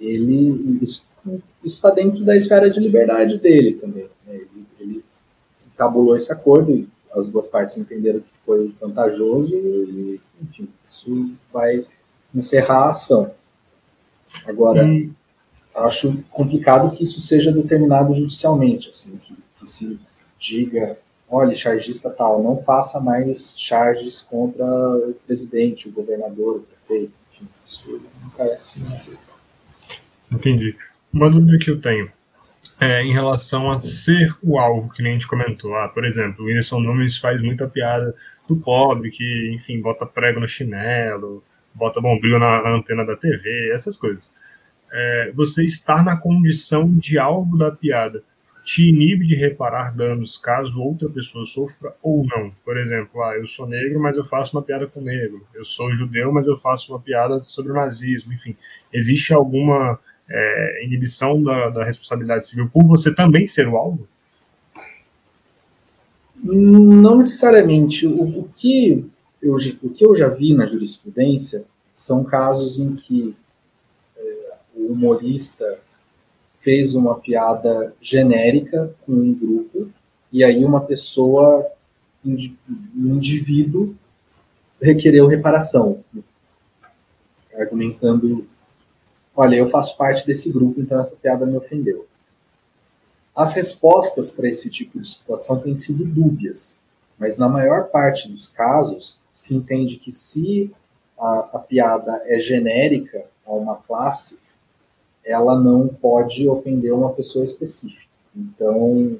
Ele, isso está dentro da esfera de liberdade dele também. Né, ele, ele tabulou esse acordo e as duas partes entenderam que foi vantajoso e, enfim, isso vai encerrar a ação. Agora, hum acho complicado que isso seja determinado judicialmente, assim, que, que se diga, olha, chargista tal, não faça mais charges contra o presidente, o governador, o prefeito, enfim, isso não parece mais. Entendi. Uma dúvida que eu tenho é em relação a ser o alvo, que nem a gente comentou. Ah, por exemplo, o Whindersson Nunes faz muita piada do pobre, que, enfim, bota prego no chinelo, bota bombril na, na antena da TV, essas coisas é, você estar na condição de alvo da piada te inibe de reparar danos caso outra pessoa sofra ou não. Por exemplo, ah, eu sou negro, mas eu faço uma piada com negro. Eu sou judeu, mas eu faço uma piada sobre o nazismo. Enfim, existe alguma é, inibição da, da, responsabilidade civil por você também ser o alvo? Não necessariamente. O, o, que eu, o que eu já vi na jurisprudência são casos em que humorista fez uma piada genérica com um grupo e aí uma pessoa, um indivíduo, requereu reparação, argumentando: olha, eu faço parte desse grupo, então essa piada me ofendeu. As respostas para esse tipo de situação têm sido dúbias, mas na maior parte dos casos se entende que se a, a piada é genérica a uma classe, ela não pode ofender uma pessoa específica. Então,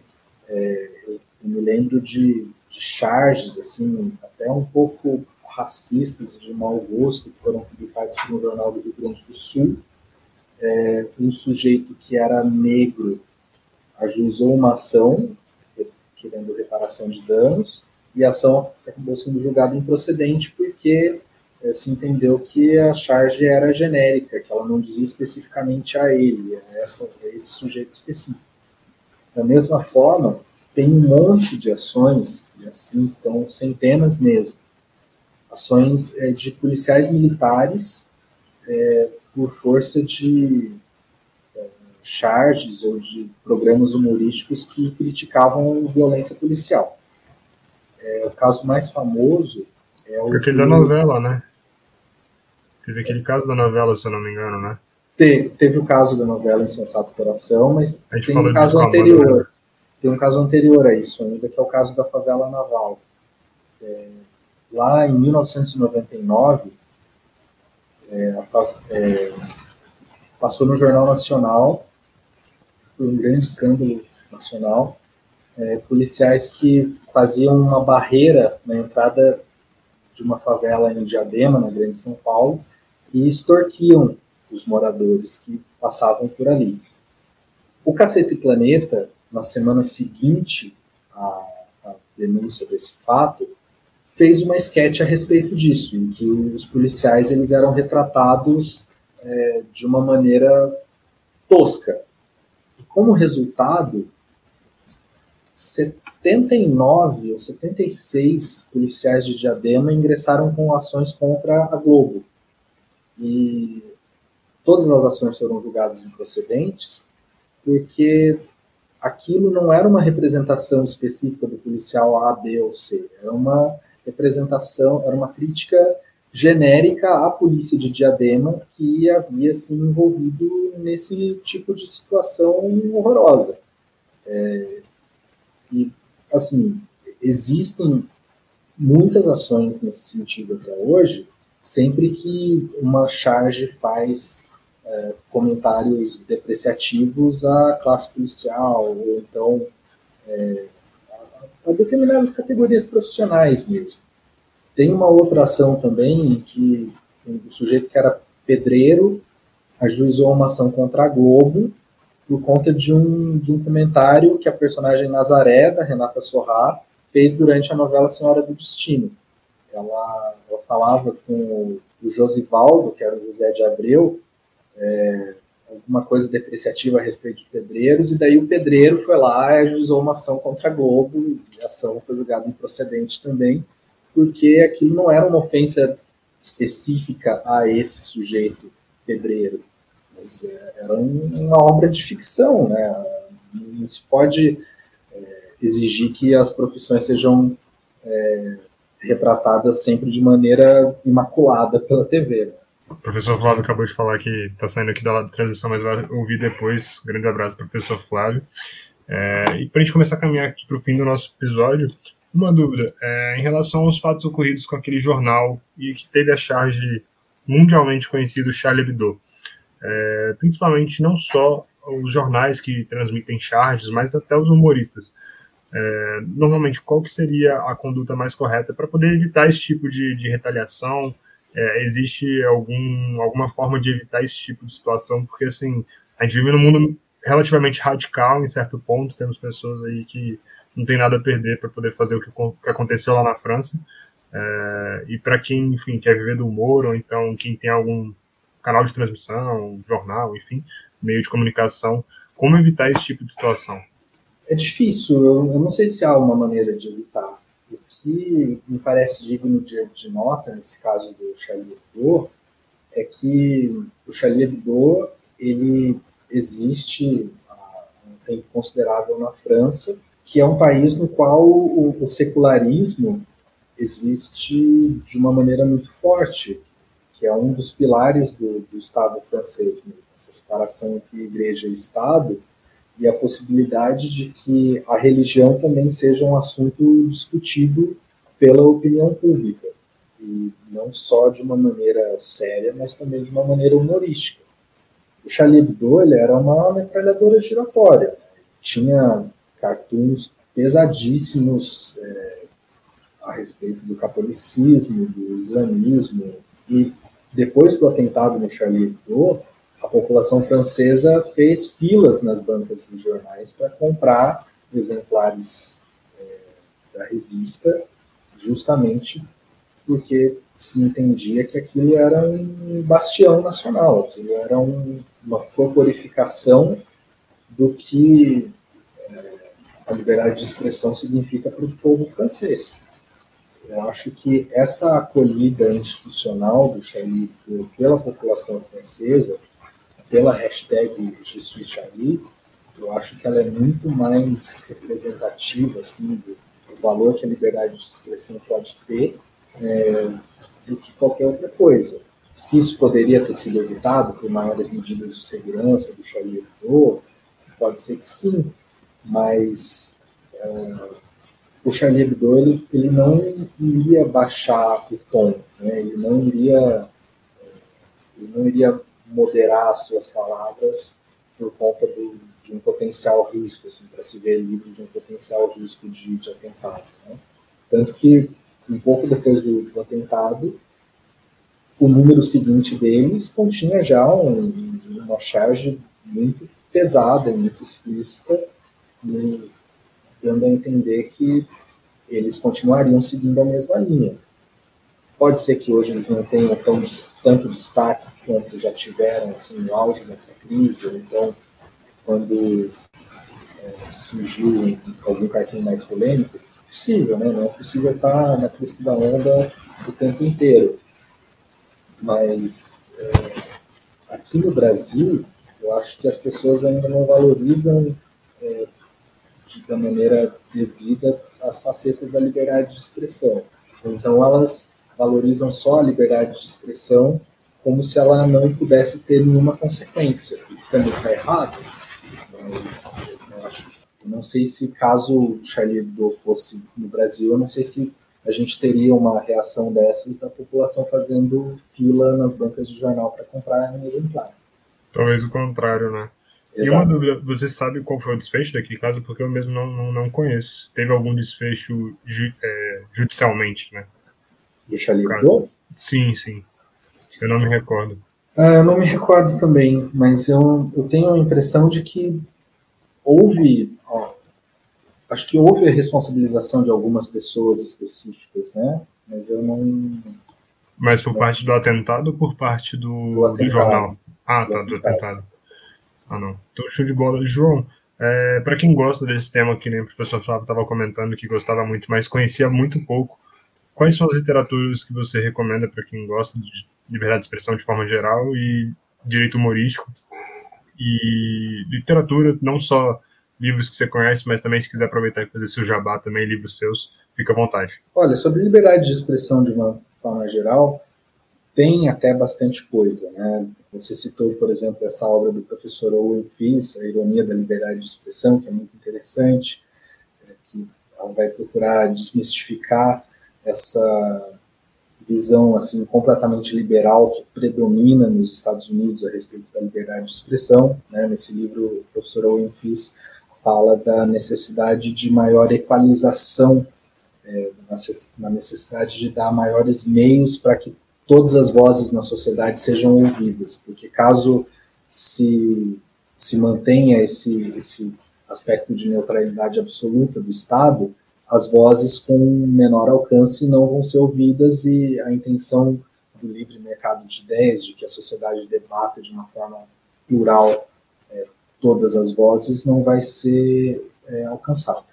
é, eu, me lembro de, de, charges, assim, até um pouco racistas de mau gosto, que foram publicados um jornal do Rio Grande do Sul. É, um sujeito que era negro ajuizou uma ação querendo reparação de danos, e a ação acabou sendo julgada improcedente porque se entendeu que a charge era genérica, que ela não dizia especificamente a ele, a, essa, a esse sujeito específico. Da mesma forma, tem um monte de ações, e assim são centenas mesmo, ações é, de policiais militares é, por força de é, charges ou de programas humorísticos que criticavam violência policial. É, o caso mais famoso é o. Aquele da novela, né? Teve aquele caso da novela, se eu não me engano, né? Te, teve o caso da novela Insensato Coração, mas tem um caso anterior. Né? Tem um caso anterior a isso ainda, que é o caso da favela naval. É, lá em 1999, é, é, passou no Jornal Nacional, foi um grande escândalo nacional, é, policiais que faziam uma barreira na entrada de uma favela em Diadema, na Grande São Paulo, e extorquiam os moradores que passavam por ali. O Cacete Planeta, na semana seguinte à, à denúncia desse fato, fez uma esquete a respeito disso, em que os policiais eles eram retratados é, de uma maneira tosca. E como resultado, 79 ou 76 policiais de Diadema ingressaram com ações contra a Globo. E todas as ações foram julgadas improcedentes, porque aquilo não era uma representação específica do policial A, B ou C, era uma representação, era uma crítica genérica à polícia de Diadema que havia se envolvido nesse tipo de situação horrorosa. É, e, assim, existem muitas ações nesse sentido até hoje, sempre que uma charge faz é, comentários depreciativos à classe policial, ou então é, a determinadas categorias profissionais mesmo. Tem uma outra ação também em que o sujeito que era pedreiro ajuizou uma ação contra a Globo por conta de um, de um comentário que a personagem Nazaré, da Renata Sorrá, fez durante a novela Senhora do Destino. Ela, ela falava com o Josivaldo, que era o José de Abreu, é, alguma coisa depreciativa a respeito de pedreiros, e daí o pedreiro foi lá e ajuizou uma ação contra a Globo, a ação foi julgada improcedente também, porque aquilo não era uma ofensa específica a esse sujeito pedreiro, mas é, era uma obra de ficção, né? Não se pode é, exigir que as profissões sejam é, retratadas sempre de maneira imaculada pela TV. O professor Flávio acabou de falar que está saindo aqui da transmissão, mas vai ouvir depois. Grande abraço, professor Flávio. É, e para a gente começar a caminhar aqui para o fim do nosso episódio, uma dúvida é, em relação aos fatos ocorridos com aquele jornal e que teve a charge mundialmente conhecido Charlie Hebdo. É, principalmente não só os jornais que transmitem charges, mas até os humoristas. É, normalmente, qual que seria a conduta mais correta para poder evitar esse tipo de, de retaliação? É, existe algum, alguma forma de evitar esse tipo de situação, porque assim, a gente vive num mundo relativamente radical em certo ponto, temos pessoas aí que não tem nada a perder para poder fazer o que, que, aconteceu lá na França, é, e para quem, enfim, quer viver do humor, ou então quem tem algum canal de transmissão, jornal, enfim, meio de comunicação, como evitar esse tipo de situação? É difícil, eu, eu não sei se há uma maneira de evitar. Que me parece digno de, de nota nesse caso do Charlie Hebdo é que o Charlie Hebdo ele existe há um tempo considerável na França, que é um país no qual o, o secularismo existe de uma maneira muito forte, que é um dos pilares do, do Estado francês, essa separação entre igreja e Estado, e a possibilidade de que a religião também seja um assunto discutido pela opinião pública. E não só de uma maneira séria, mas também de uma maneira humorística. O Charlie Hebdo ele era uma metralhadora giratória, tinha cartoons pesadíssimos é, a respeito do catolicismo, do islamismo. E depois do atentado no Charlie Hebdo, a população francesa fez filas nas bancas dos jornais para comprar exemplares é, da revista, justamente porque se entendia que aquilo era um bastião nacional, aquilo era um, uma corporificação do que é, a liberdade de expressão significa para o povo francês. Eu acho que essa acolhida institucional do Charlie pela população francesa pela hashtag Jesus Charlie, eu acho que ela é muito mais representativa assim, do, do valor que a liberdade de expressão pode ter é, do que qualquer outra coisa. Se isso poderia ter sido evitado por maiores medidas de segurança do Charlie Hebdo, pode ser que sim, mas é, o Charlie Hebdo ele, ele não iria baixar o tom, né? ele não iria ele não iria moderar as suas palavras por conta do, de um potencial risco, assim, para se ver livre de um potencial risco de, de atentado. Né? Tanto que, um pouco depois do, do, atentado, o número seguinte deles continha já um, uma charge muito pesada, muito explícita, dando a entender que eles continuariam seguindo a mesma linha. Pode ser que hoje eles não tenham tão, tanto destaque quanto já tiveram assim, no auge dessa crise, ou então quando é, surgiu algum cartão mais polêmico, possível, né? Não é possível estar na crista da onda o tempo inteiro. Mas é, aqui no Brasil, eu acho que as pessoas ainda não valorizam é, de, da maneira devida as facetas da liberdade de expressão. Então elas valorizam só a liberdade de expressão como se ela não pudesse ter nenhuma consequência, o que também está errado. Mas eu acho que, não sei se caso Charlie Hebdo fosse no Brasil, eu não sei se a gente teria uma reação dessas da população fazendo fila nas bancas de jornal para comprar um exemplar. Talvez o contrário, né? Exato. E uma dúvida, você sabe qual foi o desfecho daquele caso? Porque eu mesmo não, não, não conheço. Teve algum desfecho ju, é, judicialmente, né? Do Charlie Hebdo? Sim, sim. Eu não me recordo. Ah, eu não me recordo também, mas eu, eu tenho a impressão de que houve, ó, acho que houve a responsabilização de algumas pessoas específicas, né? Mas eu não. Mas por não... parte do atentado ou por parte do, do, atentado, do jornal? Ah, do tá, do atentado. Ah, não. Então, show de bola. João, é, para quem gosta desse tema, que nem o professor Flávio estava comentando, que gostava muito, mas conhecia muito pouco, quais são as literaturas que você recomenda para quem gosta de liberdade de expressão de forma geral e direito humorístico? E literatura, não só livros que você conhece, mas também se quiser aproveitar e fazer seu jabá também, livros seus, fica à vontade. Olha, sobre liberdade de expressão de uma forma geral, tem até bastante coisa, né? Você citou, por exemplo, essa obra do professor Owen Fiss, A Ironia da Liberdade de Expressão, que é muito interessante, é, que ela vai procurar desmistificar essa visão assim completamente liberal que predomina nos Estados Unidos a respeito da liberdade de expressão. Né? Nesse livro, o professor Owen Fiss fala da necessidade de maior equalização, é, na necessidade de dar maiores meios para que todas as vozes na sociedade sejam ouvidas, porque caso se, se mantenha esse, esse aspecto de neutralidade absoluta do Estado, as vozes com menor alcance não vão ser ouvidas e a intenção do livre mercado de ideias, de que a sociedade debata de uma forma plural é, todas as vozes, não vai ser é, alcançada.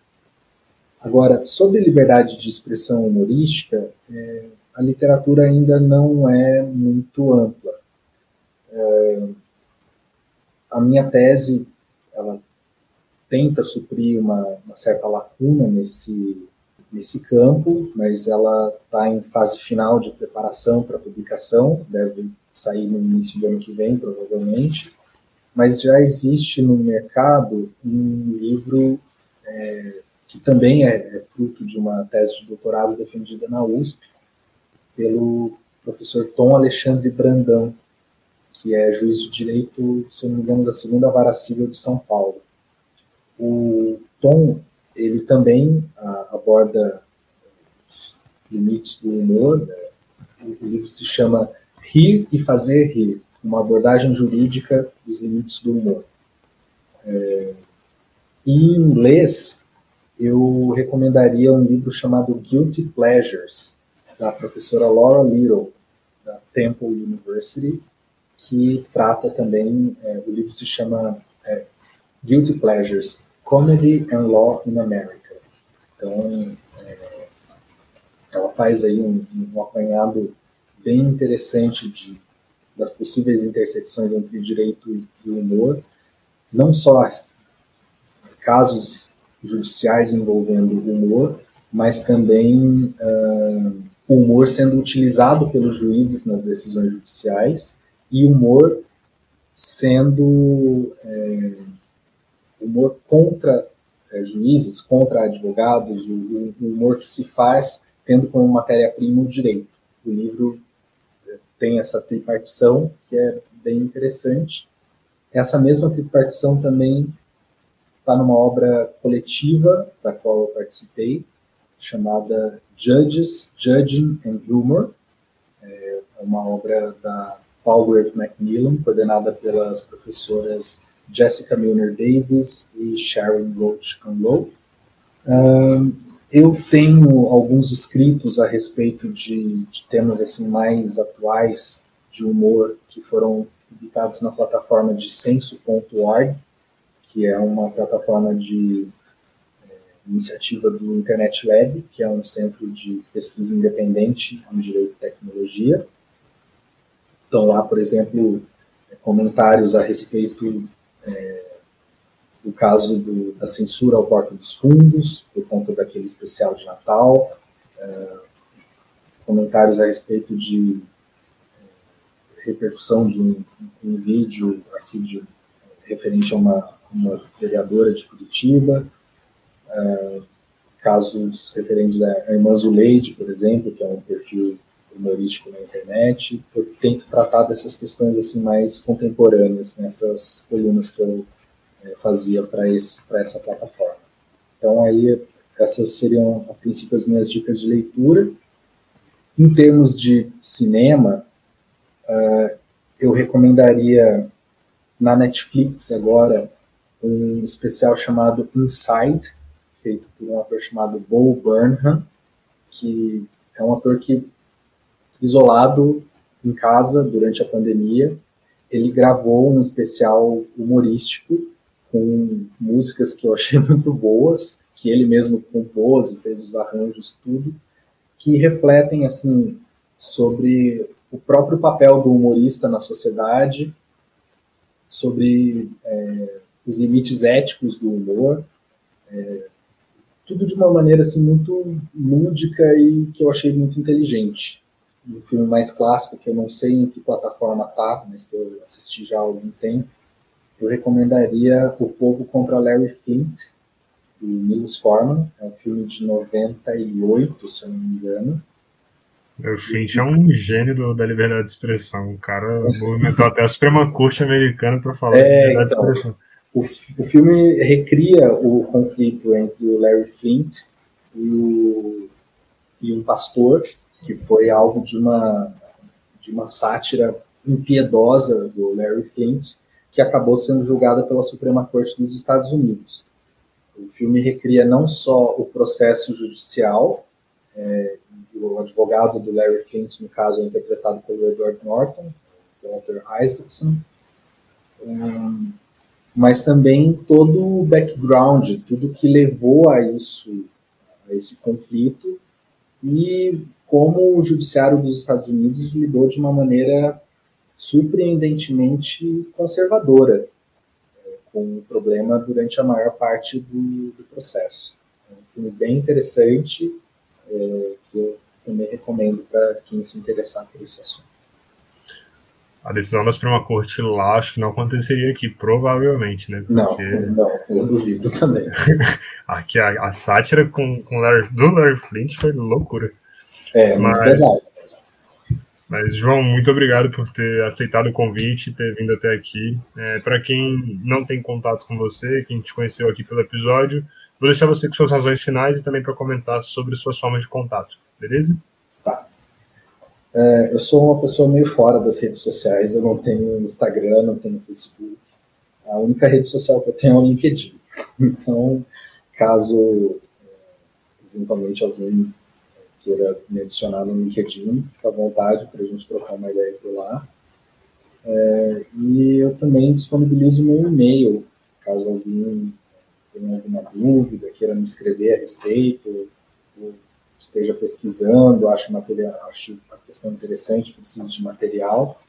Agora, sobre liberdade de expressão humorística, é, a literatura ainda não é muito ampla. É, a minha tese, ela tenta suprir uma, uma certa lacuna nesse, nesse campo, mas ela está em fase final de preparação para publicação, deve sair no início do ano que vem, provavelmente. Mas já existe no mercado um livro é, que também é, é, fruto de uma tese de doutorado defendida na USP, pelo professor Tom Alexandre Brandão, que é juiz de direito, se não me engano, da segunda vara civil de São Paulo. O Tom, ele também aborda os limites do humor. Né? O livro se chama Rir e Fazer Rir, uma abordagem jurídica dos limites do humor. É, em inglês, eu recomendaria um livro chamado Guilty Pleasures, da professora Laura Little, da Temple University, que trata também, é, o livro se chama é, Guilty Pleasures, Comedy and Law in America. Então, é, ela faz aí um, um, apanhado bem interessante de, das possíveis intersecções entre direito e humor, não só casos judiciais envolvendo humor, mas também uh, o humor sendo utilizado pelos juízes nas decisões judiciais e humor sendo é, humor contra é, juízes, contra advogados, o, o, humor que se faz tendo como matéria-prima o direito. O livro é, tem essa tripartição que é bem interessante. Essa mesma tripartição também está numa obra coletiva da qual eu participei, chamada Judges, Judging and Humor. É uma obra da Palgrave Macmillan, coordenada pelas professoras Jessica Milner Davis e Sharon Roach Conlow. Um, eu tenho alguns escritos a respeito de, de, temas assim mais atuais de humor que foram publicados na plataforma de senso.org, que é uma plataforma de é, iniciativa do Internet Lab, que é um centro de pesquisa independente em direito e tecnologia. Então lá, por exemplo, comentários a respeito é, do caso do, da censura ao Porta dos Fundos, por conta daquele especial de Natal, é, comentários a respeito de é, repercussão de um, um, vídeo aqui de, referente a uma, uma vereadora de Curitiba, é, casos referentes à irmã Zuleide, por exemplo, que é um perfil humorístico na internet. Eu tento tratar dessas questões assim mais contemporâneas nessas colunas que eu é, fazia para essa plataforma. Então, aí, essas seriam, a princípio, as minhas dicas de leitura. Em termos de cinema, uh, eu recomendaria na Netflix agora um especial chamado Inside, feito por um ator chamado Bo Burnham, que é um ator que, isolado em casa durante a pandemia, ele gravou um especial humorístico com músicas que eu achei muito boas, que ele mesmo compôs e fez os arranjos, tudo, que refletem, assim, sobre o próprio papel do humorista na sociedade, sobre é, os limites éticos do humor, é, tudo de uma maneira, assim, muito lúdica e que eu achei muito inteligente. Um filme mais clássico, que eu não sei em que plataforma tá, mas que eu assisti já há algum tempo, eu recomendaria O Povo contra Larry Flint, do Milos Forman. É um filme de 98, se eu não me engano. O Flint é um gênio do, da liberdade de expressão. O cara movimentou até a Suprema Corte americana para falar é, de liberdade então, de expressão. O, o filme recria o conflito entre o Larry Flint e, o, e um pastor que foi alvo de uma, de uma sátira impiedosa do Larry Flint que acabou sendo julgada pela Suprema Corte dos Estados Unidos. O filme recria não só o processo judicial, é, o advogado do Larry Flint, no caso, é interpretado pelo Edward Norton, Walter Isaacson, um, mas também todo o background, tudo que levou a isso, a esse conflito, e como o judiciário dos Estados Unidos lidou de uma maneira surpreendentemente conservadora é, com o problema durante a maior parte do, do processo. É um filme bem interessante é, que eu também recomendo para quem se interessar por esse assunto. A decisão da Suprema Corte lá acho que não aconteceria aqui, provavelmente, né? Porque... Não, não, eu duvido também. aqui a, a sátira com, com Larry, do Larry Flint foi loucura. É, Mas... muito pesado. Mas, João, muito obrigado por ter aceitado o convite e ter vindo até aqui. É, Para quem não tem contato com você, quem te conheceu aqui pelo episódio, vou deixar você com suas razões finais e também para comentar sobre suas formas de contato, beleza? Tá. É, eu sou uma pessoa meio fora das redes sociais, eu não tenho Instagram, não tenho Facebook. A única rede social que eu tenho é o LinkedIn. Então, caso é, eventualmente alguém queira me adicionar no LinkedIn, fica à vontade para a gente trocar uma ideia por lá. É, e eu também disponibilizo meu e-mail, caso alguém tenha alguma dúvida, queira me escrever a respeito, ou esteja pesquisando, acho, material, acho a questão interessante, precise de material.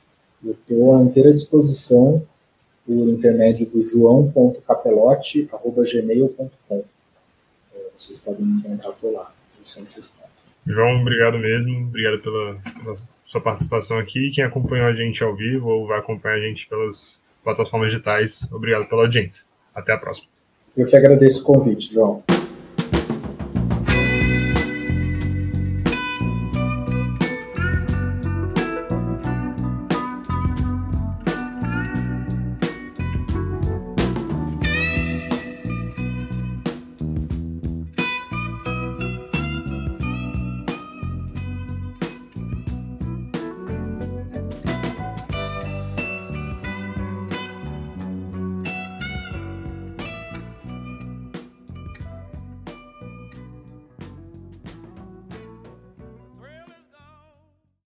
Eu estou à inteira disposição por intermédio do joão.capelote.gmail.com. É, vocês podem me encontrar por lá, eu sempre respondo. João, obrigado mesmo. Obrigado pela, pela, sua participação aqui. Quem acompanhou a gente ao vivo ou vai acompanhar a gente pelas plataformas digitais, obrigado pela audiência. Até a próxima. Eu que agradeço o convite, João.